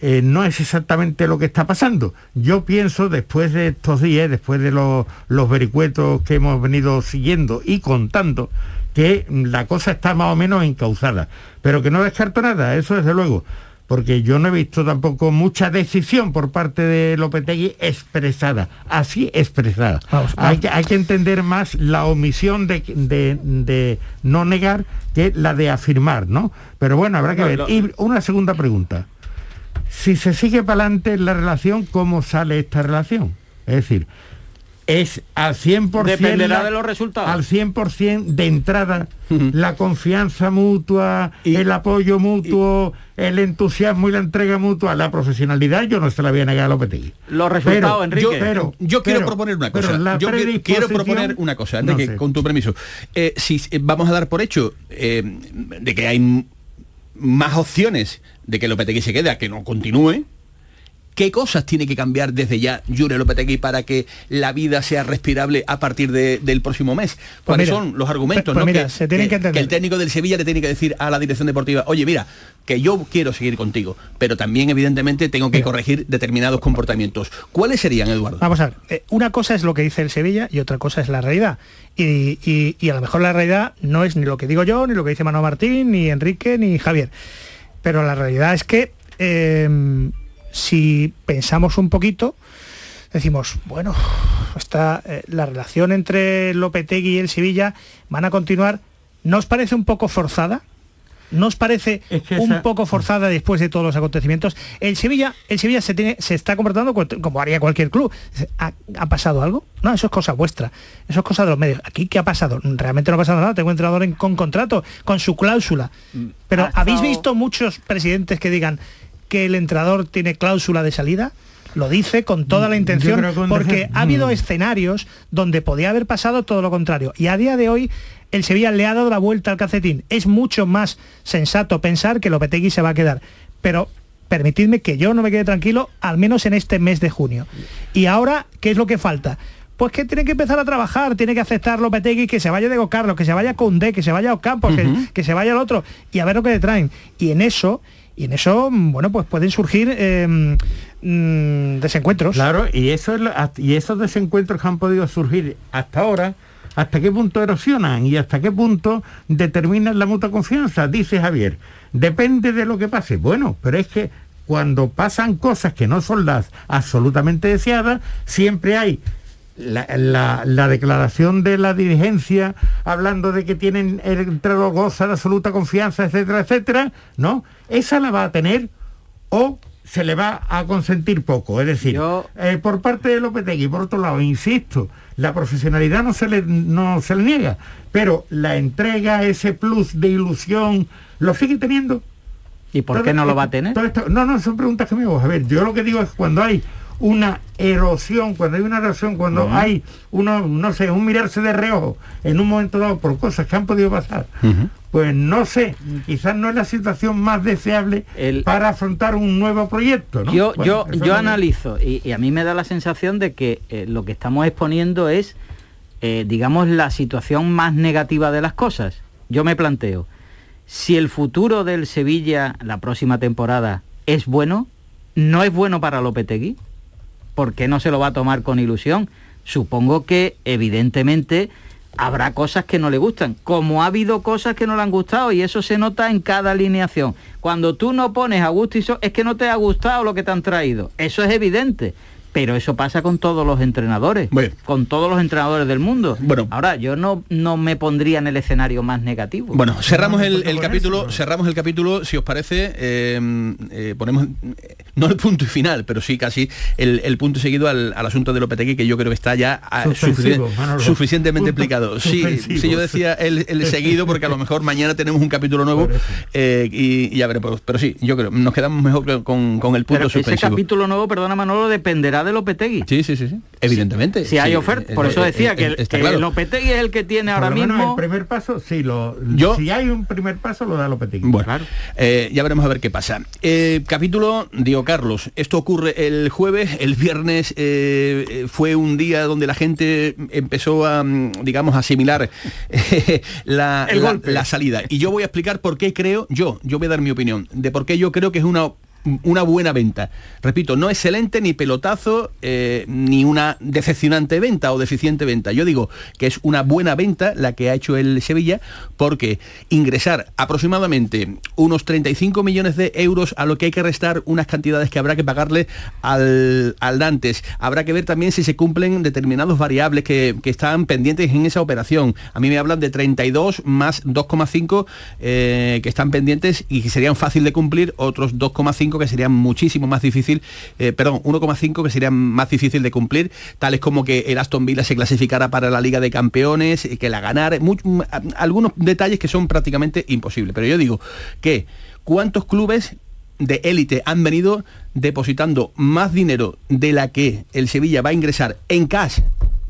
eh, no es exactamente lo que está pasando. Yo pienso, después de estos días, después de los, los vericuetos que hemos venido siguiendo y contando, que la cosa está más o menos encauzada. Pero que no descarto nada, eso desde luego. Porque yo no he visto tampoco mucha decisión por parte de Lopetegui expresada, así expresada. Hay, que, hay que entender más la omisión de, de- de no negar que la de afirmar, ¿no? Pero bueno, habrá que ver. Y una segunda pregunta. Si se sigue para adelante la relación, ¿cómo sale esta relación? Es decir, es al 100% Dependerá la- de los resultados. al 100% de entrada la confianza mutua, el apoyo mutuo, el entusiasmo y la entrega mutua, la profesionalidad, yo no se la voy a negar a Lopetegui. Los resultados, Pero- Enrique. Yo, pero- yo quiero pero- proponer una pero cosa. la Yo quiero proponer una cosa, Enrique, No sé. con tu permiso. Eh, si eh, vamos a dar por hecho eh, de que hay más opciones de que Lopetegui se quede a que no continúe, ¿qué cosas tiene que cambiar desde ya Julio Lopetegui para que la vida sea respirable a partir de- del próximo mes? ¿Cuáles mira, son los argumentos? pues no? mira, que, se tienen que el técnico del Sevilla le tiene que decir a la dirección deportiva, oye, mira, que yo quiero seguir contigo, pero también evidentemente tengo que corregir determinados comportamientos. ¿Cuáles serían, Eduardo? Vamos a ver, eh, una cosa es lo que dice el Sevilla y otra cosa es la realidad. Y, y- y a lo mejor la realidad no es ni lo que digo yo, ni lo que dice Manuel Martín, ni Enrique, ni Javier. Pero la realidad es que eh, si pensamos un poquito, decimos, bueno, está, eh, la relación entre Lopetegui y el Sevilla van a continuar. ¿No os parece un poco forzada? ¿No os parece que un esa- poco forzada después de todos los acontecimientos? El Sevilla, el Sevilla se, tiene, se está comportando co- como haría cualquier club. ¿Ha, ha pasado algo? No, eso es cosa vuestra. Eso es cosa de los medios. ¿Aquí qué ha pasado? Realmente no ha pasado nada. Tengo un entrenador en- con contrato, con su cláusula. Pero ha ¿habéis visto muchos presidentes que digan que el entrenador tiene cláusula de salida? Lo dice con toda la Yo intención porque ha habido Mm. escenarios donde podía haber pasado todo lo contrario. Y a día de hoy el Sevilla le ha dado la vuelta al calcetín. Es mucho más sensato pensar que Lopetegui se va a quedar. Pero permitidme que yo no me quede tranquilo, al menos en este mes de junio. Y ahora, ¿qué es lo que falta? Pues que tiene que empezar a trabajar, tiene que aceptar Lopetegui que se vaya de Carlos, que se vaya Condé, que se vaya Ocampos, que, que se vaya el otro, y a ver lo que le traen. Y en eso, y en eso, mm, bueno, pues pueden surgir eh, mm, desencuentros. Claro, y, eso y esos desencuentros que han podido surgir hasta ahora, hasta qué punto erosionan y hasta qué punto determinan la mutua confianza, dice Javier. Depende de lo que pase. Bueno, pero es que cuando pasan cosas que no son las absolutamente deseadas, siempre hay la, la- la declaración de la dirigencia hablando de que tienen el entrenador goza de absoluta confianza, etcétera, etcétera, ¿no? Esa la va a tener o se le va a consentir poco. Es decir, eh, por parte de Lopetegui, por otro lado, insisto, la profesionalidad no se le, no se le niega, pero la entrega, ese plus de ilusión, lo sigue teniendo. ¿Y por qué no lo va a tener? Esto- no, no, son preguntas que me hago. A ver, yo lo que digo es que cuando hay una erosión, cuando hay una erosión, cuando hay uno, no sé, un mirarse de reojo en un momento dado por cosas que han podido pasar, pues no sé, quizás no es la situación más deseable para afrontar un nuevo proyecto. ¿no? Yo, Bueno, yo, yo analizo y, y a mí me da la sensación de que eh, lo que estamos exponiendo es, eh, digamos, la situación más negativa de las cosas. Yo me planteo, si el futuro del Sevilla la próxima temporada es bueno, no es bueno para Lopetegui. ¿Por qué no se lo va a tomar con ilusión? Supongo que evidentemente habrá cosas que no le gustan, como ha habido cosas que no le han gustado y eso se nota en cada alineación. Cuando tú no pones a gusto y so, es que no te ha gustado lo que te han traído. Eso es evidente. Pero eso pasa con todos los entrenadores, con todos los entrenadores del mundo. Bueno, ahora yo no, no me pondría en el escenario más negativo. Bueno, cerramos el, el capítulo, cerramos el capítulo, si os parece, eh, eh, ponemos eh, no el punto y final, pero sí casi el, el punto seguido al, al, asunto de Lopetegui, que yo creo que está ya ah, sufici suficientemente explicado. Sí, sí, yo decía el, el, seguido, porque a lo mejor mañana tenemos un capítulo nuevo y, y, ya veremos. Pero sí, yo creo, nos quedamos mejor con, con el punto pero suspensivo. Ese capítulo nuevo, perdona Manolo, dependerá de Lopetegui. Sí, sí, sí, sí. evidentemente. Si hay oferta, por eso decía que, que claro. Lopetegui es el que tiene ahora mismo... el primer paso, sí, lo, Yo, si hay un primer paso, lo da Lopetegui. Bueno, claro. eh, ya veremos a ver qué pasa. Eh, capítulo, digo Carlos, esto ocurre el jueves, el viernes eh, fue un día donde la gente empezó a, digamos, asimilar la, la, la salida. Y yo voy a explicar por qué creo, yo, yo voy a dar mi opinión, de por qué yo creo que es una una buena venta. Repito, no excelente ni pelotazo eh, ni una decepcionante venta o deficiente venta. Yo digo que es una buena venta la que ha hecho el Sevilla porque ingresar aproximadamente unos 35 millones de euros a lo que hay que restar unas cantidades que habrá que pagarle al, al Dantes. Habrá que ver también si se cumplen determinados variables que, que están pendientes en esa operación. A mí me hablan de 32 más 2,5 eh, que están pendientes y que serían fácil de cumplir, otros 2,5 que sería muchísimo más difícil, eh, perdón, 1,5 que sería más difícil de cumplir, tales como que el Aston Villa se clasificara para la Liga de Campeones, que la ganara, algunos detalles que son prácticamente imposibles. Pero yo digo que cuántos clubes de élite han venido depositando más dinero de la que el Sevilla va a ingresar en cash,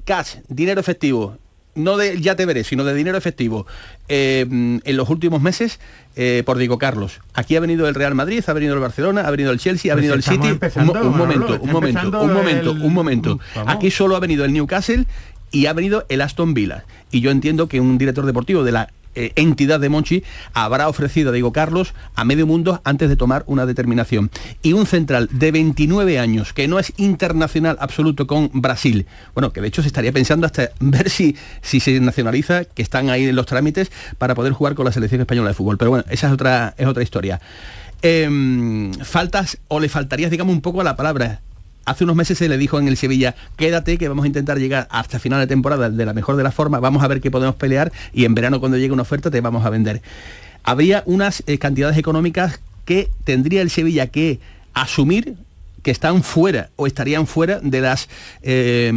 cash, dinero efectivo, no de ya te veré, sino de dinero efectivo eh, en los últimos meses eh, por Diego Carlos. Aquí ha venido el Real Madrid, ha venido el Barcelona, ha venido el Chelsea, ha venido el City. Un, un, momento, un momento, un momento, un momento. Aquí solo ha venido el Newcastle y ha venido el Aston Villa. Y yo entiendo que un director deportivo de la eh, entidad de Monchi habrá ofrecido a Diego Carlos a medio mundo antes de tomar una determinación. Y un central de 29 años, que no es internacional absoluto con Brasil, bueno, que de hecho se estaría pensando hasta ver si, si se nacionaliza, que están ahí en los trámites para poder jugar con la selección española de fútbol. Pero bueno, esa es otra, es otra historia. Eh, faltas o le faltaría, digamos, un poco a la palabra hace unos meses se le dijo en el Sevilla, quédate que vamos a intentar llegar hasta final de temporada de la mejor de las formas, vamos a ver qué podemos pelear y en verano cuando llegue una oferta te vamos a vender. Habría unas eh, cantidades económicas que tendría el Sevilla que asumir que están fuera o estarían fuera de las eh,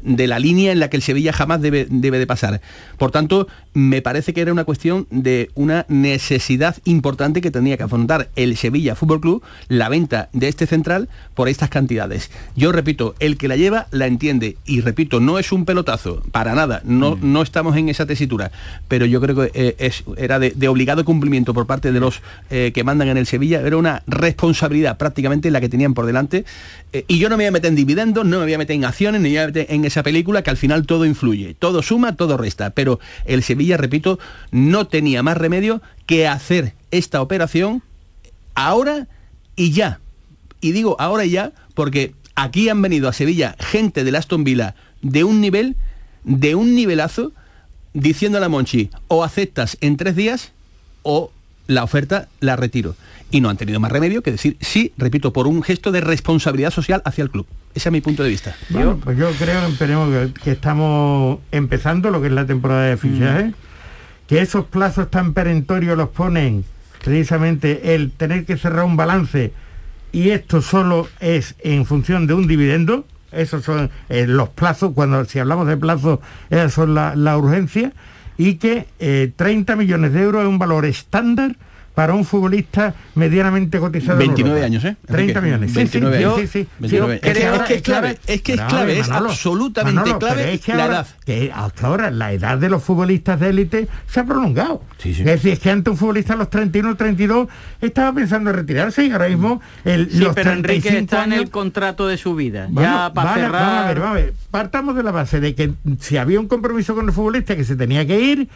de la línea en la que el Sevilla jamás debe, debe de pasar. Por tanto, me parece que era una cuestión de una necesidad importante que tenía que afrontar el Sevilla Fútbol Club, la venta de este central por estas cantidades. Yo repito, el que la lleva la entiende y repito, no es un pelotazo, para nada, no, mm. no estamos en esa tesitura, pero yo creo que eh, es, era de, de, obligado cumplimiento por parte de los eh, que mandan en el Sevilla, era una responsabilidad prácticamente la que por delante. Eh, y yo no me voy a meter en dividendos, no me voy a meter en acciones, ni me voy a meter en esa película que al final todo influye. Todo suma, todo resta. Pero el Sevilla, repito, no tenía más remedio que hacer esta operación ahora y ya. Y digo ahora y ya porque aquí han venido a Sevilla gente del Aston Villa de un nivel, de un nivelazo, diciendo a la Monchi, o aceptas en tres días o la oferta la retiro y no han tenido más remedio que decir sí, repito, por un gesto de responsabilidad social hacia el club. Ese es mi punto de vista. Bueno, pues yo creo que, que, estamos empezando lo que es la temporada de fichaje, mm. que esos plazos tan perentorios los ponen precisamente el tener que cerrar un balance y esto solo es en función de un dividendo, esos son eh, los plazos, cuando si hablamos de plazos, esas son la, la urgencia, y que eh, 30 millones de euros es un valor estándar para un futbolista medianamente cotizado 29 años, ¿eh? 30 millones. 29, sí, sí, sí, sí. es, que, es, que es clave, es que es clave, es absolutamente Manolo, clave es que la ahora, edad. Que hasta ahora la edad de los futbolistas de élite se ha prolongado. Sí, sí. Es decir, es que antes un futbolista a los 31, 32 estaba pensando en retirarse y ahora mismo el, sí, los pero Enrique está años, en el contrato de su vida. Bueno, ya para vale, cerrar... Vamos a ver, vamos a ver. Partamos de la base de que si había un compromiso con el futbolista que se tenía que ir,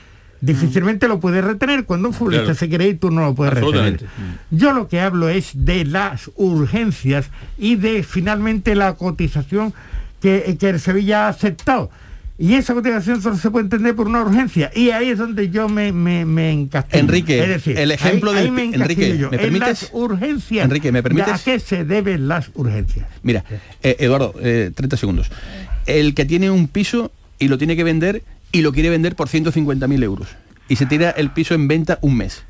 difícilmente lo puedes retener. Cuando un futbolista Claro. se quiere ir, tú no lo puedes retener. Yo lo que hablo es de las urgencias y de finalmente la cotización que, que el Sevilla ha aceptado. Y esa cotización solo se puede entender por una urgencia. Y ahí es donde yo me, me, me encastillo. Enrique, es decir, el ejemplo ahí, del ahí me pi- encastillo Enrique, yo. ¿me En permites? las urgencias. Enrique, ¿me permites? ¿A qué se deben las urgencias? Mira, eh, Eduardo, eh, 30 segundos. El que tiene un piso y lo tiene que vender y lo quiere vender por 150.000 euros. Y se tira el piso en venta un mes,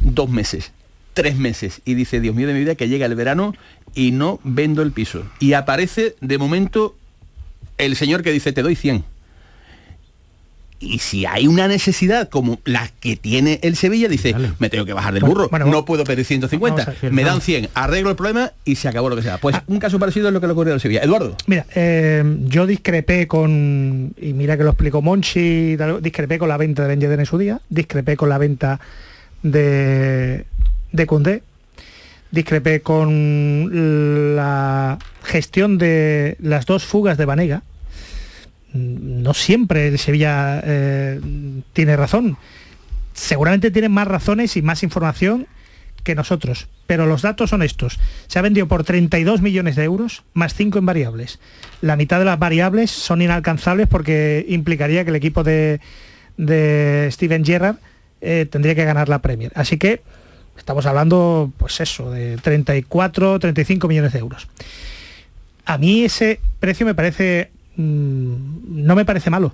dos meses, tres meses. Y dice, Dios mío de mi vida, que llega el verano y no vendo el piso. Y aparece de momento el señor que dice, te doy 100. Y si hay una necesidad como la que tiene el Sevilla, dice, me tengo que bajar del burro, bueno, no puedo pedir 150, vamos a decir, me dan 100, arreglo el problema y se acabó lo que sea. Pues un caso parecido es lo que le ocurrió al Sevilla. Eduardo. Mira, eh, yo discrepé con, y mira que lo explicó Monchi, discrepé con la venta de Ben Yedder en su día, discrepé con la venta de, de Koundé, discrepé con la gestión de las dos fugas de Vanega. Mm, No siempre el Sevilla eh, tiene razón. Seguramente tienen más razones y más información que nosotros, pero los datos son estos. Se ha vendido por 32 millones de euros, más 5 en variables. La mitad de las variables son inalcanzables porque implicaría que el equipo de, de Steven Gerrard eh, tendría que ganar la Premier. Así que estamos hablando, pues eso, de 34, 35 millones de euros. A mí ese precio me parece, no me parece malo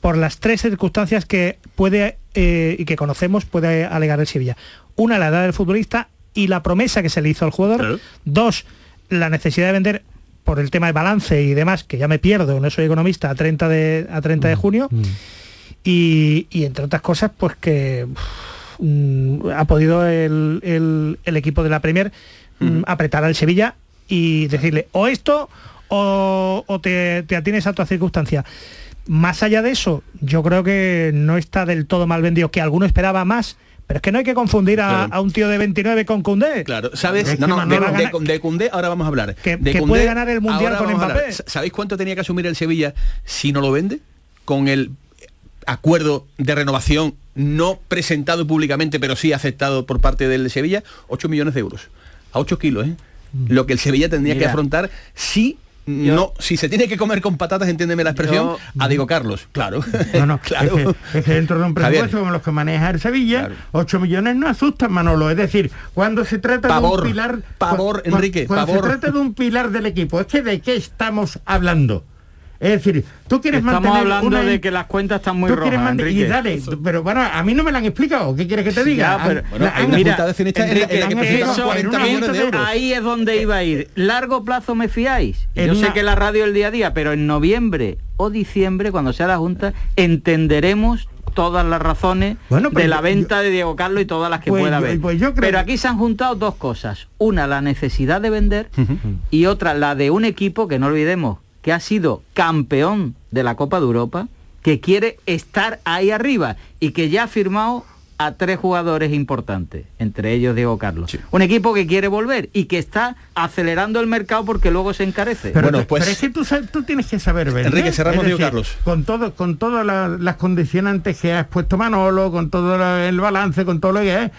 por las tres circunstancias que puede eh, y que conocemos puede alegar el Sevilla. Una, la edad del futbolista y la promesa que se le hizo al jugador. Dos, la necesidad de vender por el tema de balance y demás, que ya me pierdo, no soy economista, a 30 de, a 30 de junio. Y, y entre otras cosas, pues que mm, ha podido el, el- el equipo de la Premier mm, apretar al Sevilla y decirle o esto o, o te, te atienes a tu circunstancia. Más allá de eso, yo creo que no está del todo mal vendido, que alguno esperaba más, pero es que no hay que confundir a, Claro. a un tío de 29 con Koundé. Claro, ¿sabes? Es No, no, de, de- Koundé ahora vamos a hablar. Que- De que Koundé, puede ganar el Mundial con. Mbappé. ¿Sabéis cuánto tenía que asumir el Sevilla si no lo vende? Con el acuerdo de renovación no presentado públicamente, pero sí aceptado por parte del Sevilla, 8 millones de euros. A 8 kilos, ¿eh? Lo que el Sevilla tendría que afrontar si no, si se tiene que comer con patatas, entiéndeme la expresión, Yo- a Diego Carlos, claro. No, no, claro. es, que, es que dentro de un Javier. presupuesto como los que maneja el Sevilla, 8 millones no asustan, Manolo. Es decir, cuando se trata Pavor, de un pilar... pavor, cu- cu- Enrique, Cuando pavor. se trata de un pilar del equipo, es que de qué estamos hablando. Es decir, tú quieres Estamos mantener hablando una- de que las cuentas están muy rojas, mantener- Enrique. y dale, tú- pero bueno, a mí no me lo han explicado. ¿Qué quieres que te diga? Ya, pero- Han- Bueno, la- hay han- una mira, junta de accionistas en la- Enrique, en la que han presentaron explicado 40 en una millones junta de euros. Ahí es donde iba a ir. Largo plazo me fiáis. En Yo sé que la radio es el día a día, pero en noviembre o diciembre, cuando sea la Junta, entenderemos todas las razones Bueno, pero de la yo- venta de Diego Carlos y todas las que Pues pueda yo- haber. pues yo creo pero aquí se han juntado dos cosas. Una, la necesidad de vender y otra, la de un equipo que no olvidemos que ha sido campeón de la Copa de Europa, que quiere estar ahí arriba y que ya ha firmado a tres jugadores importantes, entre ellos Diego Carlos. Un equipo que quiere volver y que está acelerando el mercado porque luego se encarece. Pero, te- pero es que tú, tienes que saber vender. Enrique, cerramos, Diego Carlos. Con todo, con todas la- las condicionantes que ha expuesto Manolo, con todo la- el balance, con todo lo que es.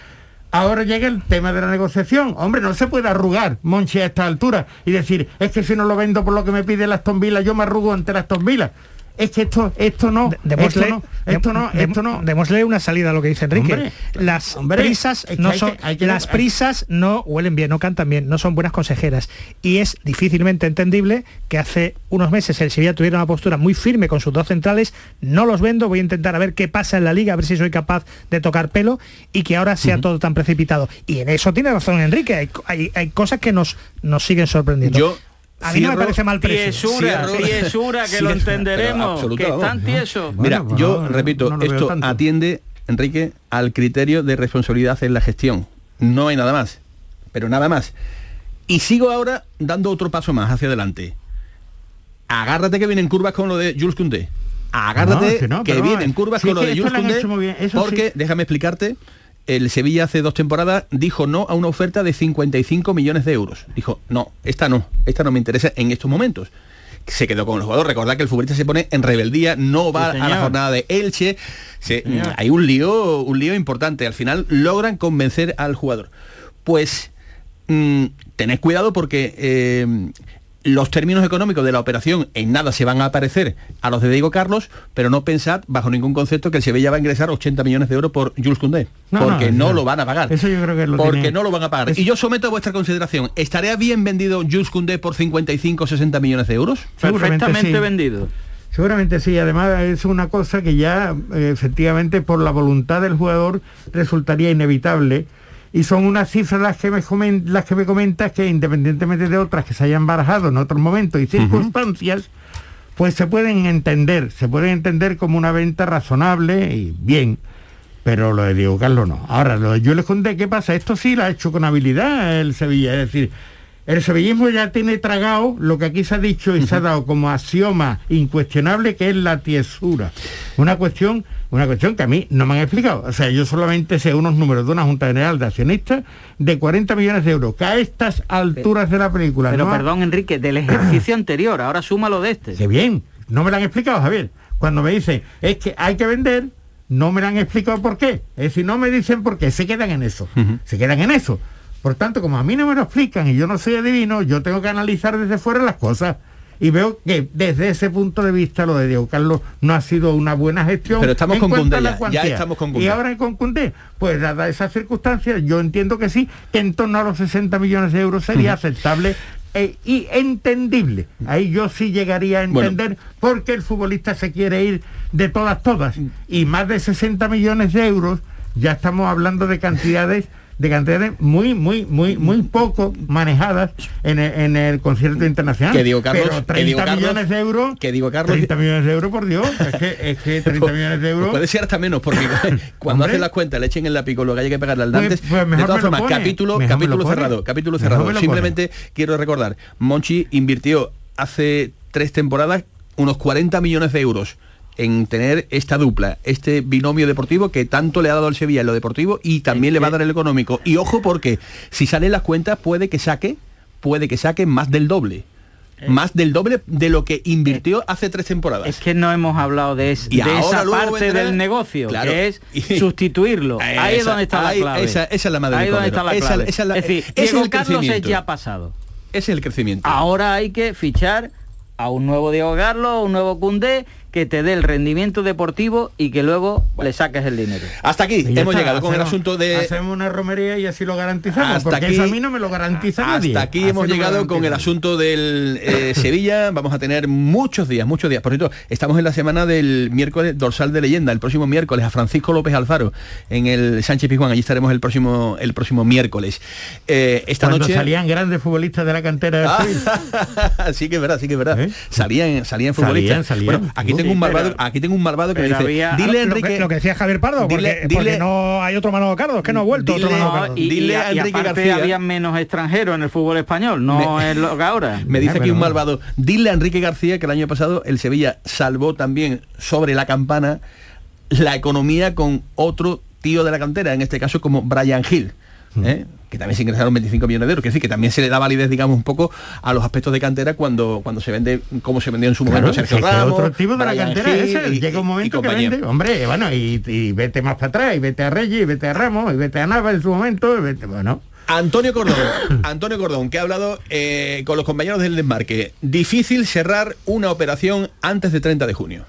Ahora llega el tema de la negociación. Hombre, no se puede arrugar Monchi a esta altura y decir, es que si no lo vendo por lo que me pide las Villa, yo me arrugo ante las Villa. Es que esto, esto no, esto Démosle, no, esto no, esto no. démosle una salida a lo que dice Enrique. Hombre, las hombre, prisas es que no hay son que- hay que- las prisas no huelen bien, no cantan bien, no son buenas consejeras y es difícilmente entendible que hace unos meses el Sevilla tuviera una postura muy firme con sus dos centrales, no los vendo, voy a intentar a ver qué pasa en la liga, a ver si soy capaz de tocar pelo y que ahora sea todo tan precipitado. Y en eso tiene razón Enrique, hay, hay- hay cosas que nos nos siguen sorprendiendo. Yo a mí no me parece mal precio. Tiesura, tiesura, que lo entenderemos, absoluta, que están tiesos. Mira, Bueno, yo no, repito, no esto atiende, Enrique, al criterio de responsabilidad en la gestión. No hay nada más, pero nada más. Y sigo ahora dando otro paso más hacia adelante. Agárrate que vienen curvas con lo de Jules Koundé. Agárrate No, si no, que vienen curvas con lo de Jules Koundé, porque, sí. déjame explicarte, el Sevilla hace dos temporadas dijo no a una oferta de 55 millones de euros. Dijo, no, esta no, esta no me interesa en estos momentos. se quedó con el jugador. Recordad que el futbolista se pone en rebeldía, no va Sí, a la jornada de Elche. Se- hay un lío, un lío importante. Al final logran convencer al jugador. Pues mm, tened cuidado porque eh, los términos económicos de la operación en nada se van a aparecer a los de Diego Carlos, pero no pensad bajo ningún concepto que el Sevilla va a ingresar 80 millones de euros por Jules Koundé, No, no, porque no, lo van a pagar. eso yo creo que lo porque tiene- no lo van a pagar. Es- Y yo someto a vuestra consideración, ¿estaría bien vendido Jules Koundé por 55 o 60 millones de euros? Seguramente Perfectamente sí. vendido. Seguramente sí, además es una cosa que ya eh, efectivamente por la voluntad del jugador resultaría inevitable y son unas cifras las que me comen- las que me comentas que independientemente de otras que se hayan barajado en otros momentos y circunstancias, pues se pueden entender, se pueden entender como una venta razonable y bien. Pero lo de Diego Carlos no. Ahora, de Jules Koundé, ¿qué pasa? Esto sí lo ha hecho con habilidad el Sevilla. Es decir, el sevillismo ya tiene tragado lo que aquí se ha dicho y se ha dado como axioma incuestionable que es la tiesura. Una cuestión, una cuestión que a mí no me han explicado. O sea, yo solamente sé unos números de una Junta General de Accionistas de 40 millones de euros, que a estas alturas de la película. Pero no perdón, Enrique, del ejercicio anterior, ahora súmalo de este. Qué bien, no me lo han explicado, Javier. Cuando me dicen, es que hay que vender, no me lo han explicado por qué. Es decir, no me dicen por qué, se quedan en eso. Se quedan en eso. Por tanto, como a mí no me lo explican y yo no soy adivino, yo tengo que analizar desde fuera las cosas. Y veo que desde ese punto de vista lo de Diego Carlos no ha sido una buena gestión. Pero estamos en con ya, ya estamos con Y ahora con Koundé, pues dada esas circunstancias, yo entiendo que sí, que en torno a los 60 millones de euros sería aceptable e- y entendible. Ahí yo sí llegaría a Bueno. entender por qué el futbolista se quiere ir de todas, todas. Y más de 60 millones de euros, ya estamos hablando de cantidades de cantidades muy, muy, muy, muy poco manejadas en el, en el concierto internacional. Que Diego Carlos- Pero que 30 Diego Carlos- millones de euros, que Diego Carlos- 30 millones de euros, por Dios, es que, es que 30 millones de euros... Pues puede ser hasta menos, porque cuando hacen las cuentas le echen el lápiz con lo que pegarle al Pues- Dantes. pues mejor de todas formas, pone, capítulo, capítulo cerrado, capítulo cerrado. Simplemente quiero recordar, Monchi invirtió hace tres temporadas unos 40 millones de euros en tener esta dupla, este binomio deportivo que tanto le ha dado al Sevilla en lo deportivo y también le va a dar el económico. Y ojo porque si salen las cuentas puede que saque, puede que saque más del doble. Más del doble de lo que invirtió hace tres temporadas. Es que no hemos hablado de, es- Y de esa parte vendrá- del negocio, Claro. que es sustituirlo. Ahí es donde está ahí- la clave. esa- esa es la madre Ahí donde está la clave. esa es la- es decir, es Diego el Carlos es ya pasado. Ese es el crecimiento. Ahora hay que fichar a un nuevo Diego Carlos, un nuevo Cundé, que te dé el rendimiento deportivo y que luego le saques el dinero. Hasta aquí hemos está, llegado con el asunto de... Hacemos una romería y así lo garantizamos, Hasta porque aquí- eso a mí no me lo garantiza nadie. Hasta aquí Así hemos llegado con el asunto del eh, Sevilla. Vamos a tener muchos días, muchos días. Por cierto, estamos en la semana del miércoles dorsal de leyenda, el próximo miércoles, a Francisco López Alfaro, en el Sánchez Pizjuán. Allí estaremos el próximo, el próximo miércoles. Eh, esta Cuando noche. salían grandes futbolistas de la cantera de Ah, sí que es verdad, sí que es verdad. Salían, salían Salían, futbolistas. salían. Bueno, aquí Uh, tengo un sí, malvado, pero- aquí tengo un malvado que me dice, había- dile a lo, Enrique. que, lo que decía Javier Pardo, porque, Dile- porque dile- no hay otro Manolo Cardo, es que no ha vuelto otro Dile- Manolo No, Cardo. y, Dile y- a y Enrique García- había menos extranjeros en el fútbol español, no Me- es lo que ahora. Me dice Ah, aquí pero un malvado. Dile a Enrique García que el año pasado el Sevilla salvó también sobre la campana la economía con otro tío de la cantera, en este caso como Brian Hill. ¿Eh? que también se ingresaron 25 millones de euros, que decir que también se le da validez, digamos, un poco a los aspectos de cantera cuando, cuando se vende, como se vendió en su momento Claro, Sergio es Ramos. otro tipo de la cantera es ese. y- Llega un momento que vende, hombre, bueno, y, y vete más para atrás, y vete a Reyes, y vete a Ramos, y vete a Nava en su momento, y vete, bueno. Antonio Cordón, Antonio Cordón, que ha hablado eh, con los compañeros del desmarque. Difícil cerrar una operación antes de 30 de junio.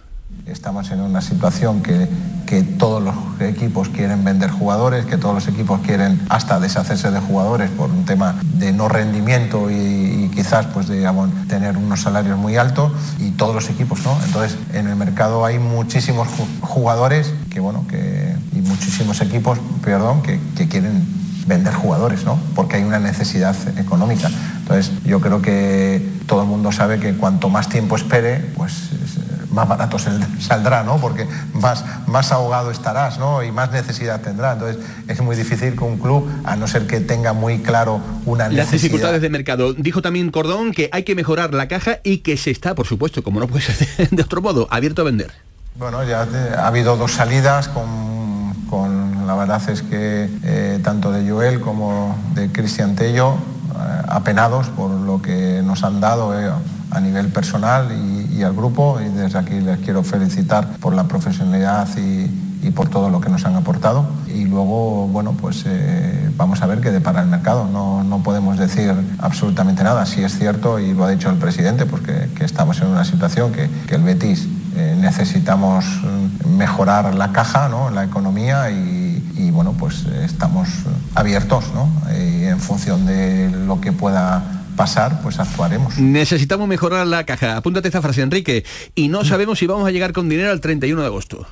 Estamos en una situación que, que todos los equipos quieren vender jugadores, que todos los equipos quieren hasta deshacerse de jugadores por un tema de no rendimiento y, quizás pues digamos, tener unos salarios muy altos y todos los equipos, ¿no? Entonces en el mercado hay muchísimos ju- jugadores que bueno que y muchísimos equipos, perdón, que, que quieren vender jugadores, ¿no? Porque hay una necesidad económica. Entonces, yo creo que todo el mundo sabe que cuanto más tiempo espere, pues es- más barato saldrá, ¿no? Porque más, más ahogado estarás, ¿no? Y más necesidad tendrá. Entonces, es muy difícil que un club, a no ser que tenga muy claro una Las necesidad... dificultades de mercado. Dijo también Cordón que hay que mejorar la caja y que se está, por supuesto, como no puede ser de otro modo, abierto a vender. Bueno, ya ha habido dos salidas con, con- la verdad es que eh, tanto de Joel como de Cristian Tello, apenados por lo que nos han dado. eh, a nivel personal y, al grupo y desde aquí les quiero felicitar por la profesionalidad y, por todo lo que nos han aportado. Y luego, bueno, pues eh, vamos a ver qué depara el mercado. No, no, podemos decir absolutamente nada. Si es cierto, y lo ha dicho el presidente, pues que, estamos en una situación que, que el Betis eh, necesitamos mejorar la caja, ¿no? la economía y, y bueno, pues estamos abiertos ¿no? y en función de lo que pueda pasar, pues actuaremos. Necesitamos mejorar la caja. Apúntate esta frase, Enrique. Y no sabemos si vamos a llegar con dinero al 31 de agosto.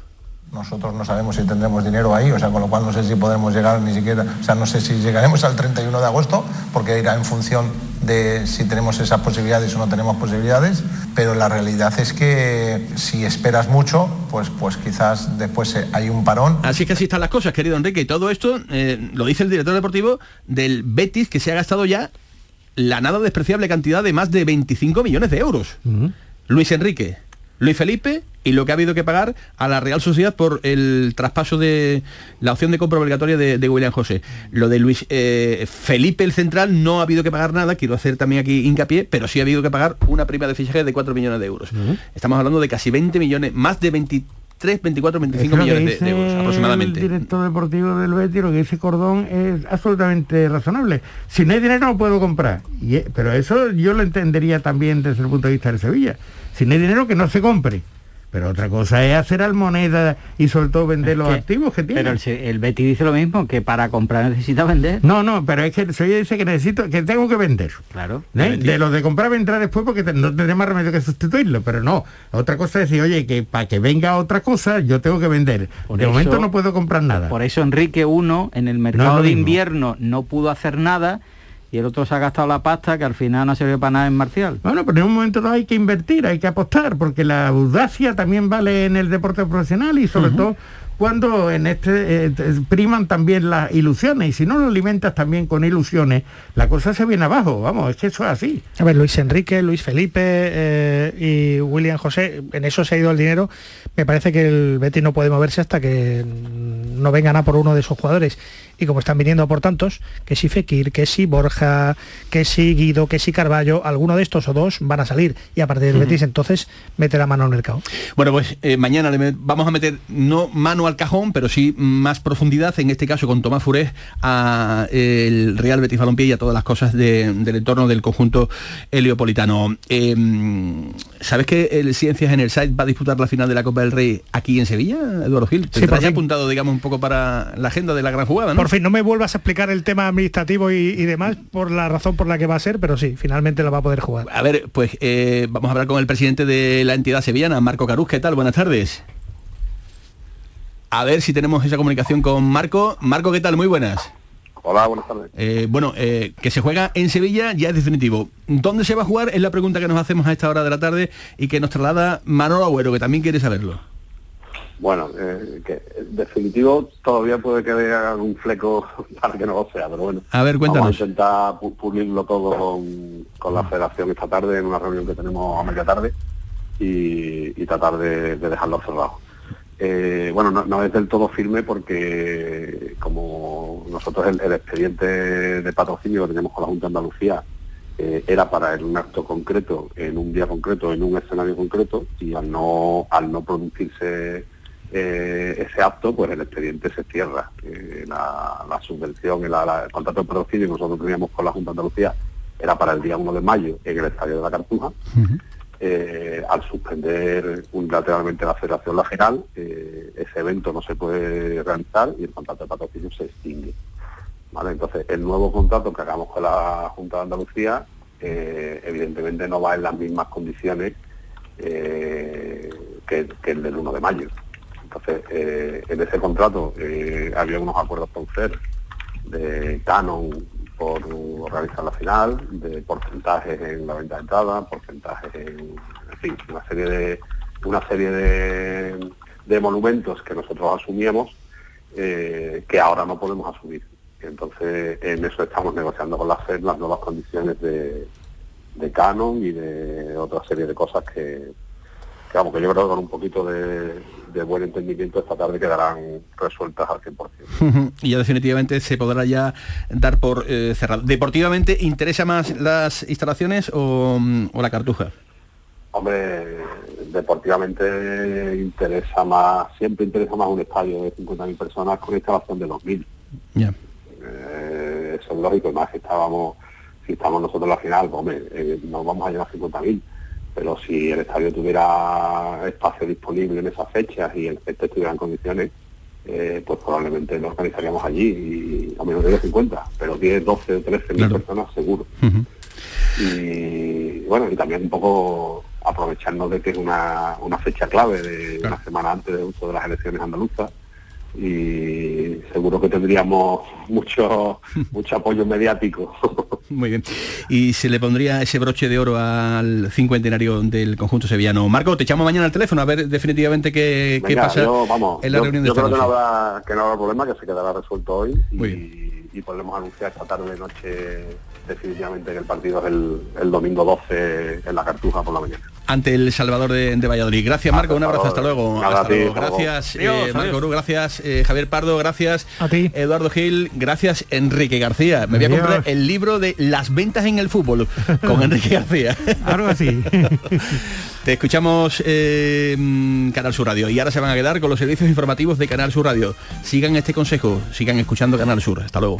Nosotros no sabemos si tendremos dinero ahí, o sea, con lo cual no sé si podremos llegar ni siquiera, o sea, no sé si llegaremos al 31 de agosto, porque irá en función de si tenemos esas posibilidades o no tenemos posibilidades, pero la realidad es que si esperas mucho, pues, pues quizás después hay un parón. Así que así están las cosas, querido Enrique, y todo esto eh, lo dice el director deportivo del Betis, que se ha gastado ya la nada despreciable cantidad de más de 25 millones de euros. Luis Enrique, Luis Felipe y lo que ha habido que pagar a la Real Sociedad por el traspaso de la opción de compra obligatoria de, William José. Lo de Luis eh, Felipe, el central, no ha habido que pagar nada, quiero hacer también aquí hincapié, pero sí ha habido que pagar una prima de fichaje de 4 millones de euros. Estamos hablando de casi 20 millones, más de 20 3, 24, 25 millones de, euros aproximadamente. El director deportivo del Betis, lo que dice Cordón es absolutamente razonable. Si no hay dinero no puedo comprar. pero eso yo lo entendería también desde el punto de vista de Sevilla. Si no hay dinero que no se compre. Pero otra cosa es hacer al moneda y sobre todo vender los activos que tiene. Pero el, Betty dice lo mismo, que para comprar necesita vender. No, no, pero es que el Sevilla dice que necesito, que tengo que vender. Claro. ¿Eh? De lo de comprar vendrá después porque no tendré más remedio que sustituirlo. Pero no. Otra cosa es decir, oye, que para que venga otra cosa yo tengo que vender. de momento no puedo comprar nada. Por eso Enrique 1 en el mercado de invierno no pudo hacer nada y el otro se ha gastado la pasta que al final no sirve para nada en Marcial. Bueno, pero en un momento dado hay que invertir, hay que apostar, porque la audacia también vale en el deporte profesional y sobre todo cuando en este eh, priman también las ilusiones. Y si no lo alimentas también con ilusiones, la cosa se viene abajo, vamos, es que eso es así. A ver, Luis Enrique, Luis Felipe eh, y William José, en eso se ha ido el dinero, me parece que el Betis no puede moverse hasta que no vengan a por uno de esos jugadores y como están viniendo por tantos, que si Fekir, que si Borja, que si Guido, que si Carballo, alguno de estos o dos van a salir y a partir del Betis entonces mete la mano en el mercado. Bueno, pues eh, mañana le vamos a meter no mano al cajón, pero sí más profundidad, en este caso con Tomás Furés, a el Real Betis Balompié y a todas las cosas del entorno del conjunto heliopolitano. Em, ¿Sabes que el Ciencias en el site va a disputar la final de la Copa del Rey aquí en Sevilla, Eduardo Gil? ¿Te sí, apuntado, digamos, un poco para la agenda de la gran jugada, ¿no? Por fin, no me vuelvas a explicar el tema administrativo y, demás por la razón por la que va a ser, pero sí, finalmente lo va a poder jugar. A ver, pues eh, vamos a hablar con el presidente de la entidad sevillana, Marco Caruz. ¿Qué tal? Buenas tardes. A ver si tenemos esa comunicación con Marco. Marco, ¿qué tal? Muy buenas. Hola, buenas tardes. Eh, bueno, eh, que se juega en Sevilla ya es definitivo. ¿Dónde se va a jugar? Es la pregunta que nos hacemos a esta hora de la tarde y que nos traslada Manolo Agüero, que también quiere saberlo. Bueno, eh, que definitivo todavía puede que haya algún fleco para que no lo sea, pero bueno. A ver, cuéntanos. Vamos a intentar pulirlo todo con, la federación esta tarde, en una reunión que tenemos a media tarde, y, tratar de, dejarlo cerrado. Eh, bueno, no, es del todo firme porque como nosotros el, expediente de patrocinio que tenemos con la Junta de Andalucía eh, era para un acto concreto, en un día concreto, en un escenario concreto, y al no, al no producirse eh, ese acto, pues el expediente se cierra. la, subvención, el, el contrato de patrocinio que nosotros teníamos con la Junta de Andalucía era para el día 1 de mayo en el estadio de la Cartuja. Eh, al suspender unilateralmente la Federación La General, eh, ese evento no se puede realizar y el contrato de patrocinio se extingue. ¿Vale? Entonces, el nuevo contrato que hagamos con la Junta de Andalucía, evidentemente no va en las mismas condiciones que, que, el del 1 de mayo. Entonces, eh, en ese contrato eh, había unos acuerdos con FER de canon por organizar la final, de porcentajes en la venta de entrada, porcentajes en, en fin, una serie de una serie de, monumentos que nosotros asumíamos eh, que ahora no podemos asumir. Entonces, en eso estamos negociando con la FED las nuevas condiciones de, de canon y de otra serie de cosas que, que, que yo creo que con un poquito de, buen entendimiento esta tarde quedarán resueltas al 100%. y ya definitivamente se podrá ya dar por eh, cerrado. ¿Deportivamente interesa más las instalaciones o, la cartuja? Hombre, deportivamente interesa más, siempre interesa más un estadio de 50.000 personas con instalación de 2.000. Ya. Eh, eso es lógico, y más que estábamos, si estamos nosotros en la final, pues, hombre, eh, no vamos a llegar a 50.000, pero si el estadio tuviera espacio disponible en esas fechas y el este estuviera en condiciones, eh, pues probablemente lo organizaríamos allí, y, a menos de 50, pero 10, 12 o 13 mil personas seguro. Y bueno, y también un poco aprovecharnos de que es una, una fecha clave de una semana antes de uso de las elecciones andaluzas y seguro que tendríamos mucho mucho apoyo mediático. Muy bien. Y se le pondría ese broche de oro al cincuentenario del conjunto sevillano. Marco, te echamos mañana al teléfono a ver definitivamente qué, qué pasa yo, vamos, en la yo- reunión de yo creo que no, habrá, que no habrá problema, que se quedará resuelto hoy y, y podremos anunciar esta tarde noche definitivamente que el partido es el, el domingo 12 en la Cartuja por la mañana. ante el Salvador de, de Valladolid. Gracias Marco, un abrazo, hasta luego. Nada, Hasta ti, luego. Gracias eh, Marco gracias eh, Javier Pardo, gracias a ti. Eduardo Gil, gracias Enrique García. Me voy a comprar el libro de las ventas en el fútbol con Enrique García. Algo así. Te escuchamos eh, Canal Sur Radio y ahora se van a quedar con los servicios informativos de Canal Sur Radio. Sigan este consejo, sigan escuchando Canal Sur. Hasta luego.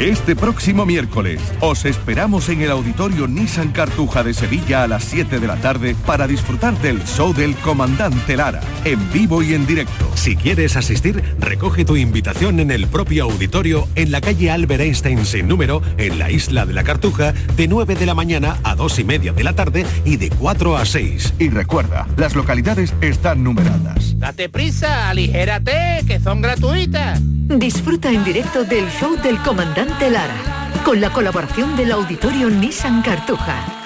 Este próximo miércoles os esperamos en el Auditorio Nissan Cartuja de Sevilla a las 7 de la tarde para disfrutar del show del Comandante Lara, en vivo y en directo. Si quieres asistir, recoge tu invitación en el propio auditorio en la calle Albert Einstein sin número, en la isla de la Cartuja, de 9 de la mañana a 2 y media de la tarde y de 4 a 6. Y recuerda, las localidades están numeradas. Date prisa, aligérate, que son gratuitas. Disfruta en directo del show del comandante Lara, con la colaboración del Auditorio Nissan Cartuja.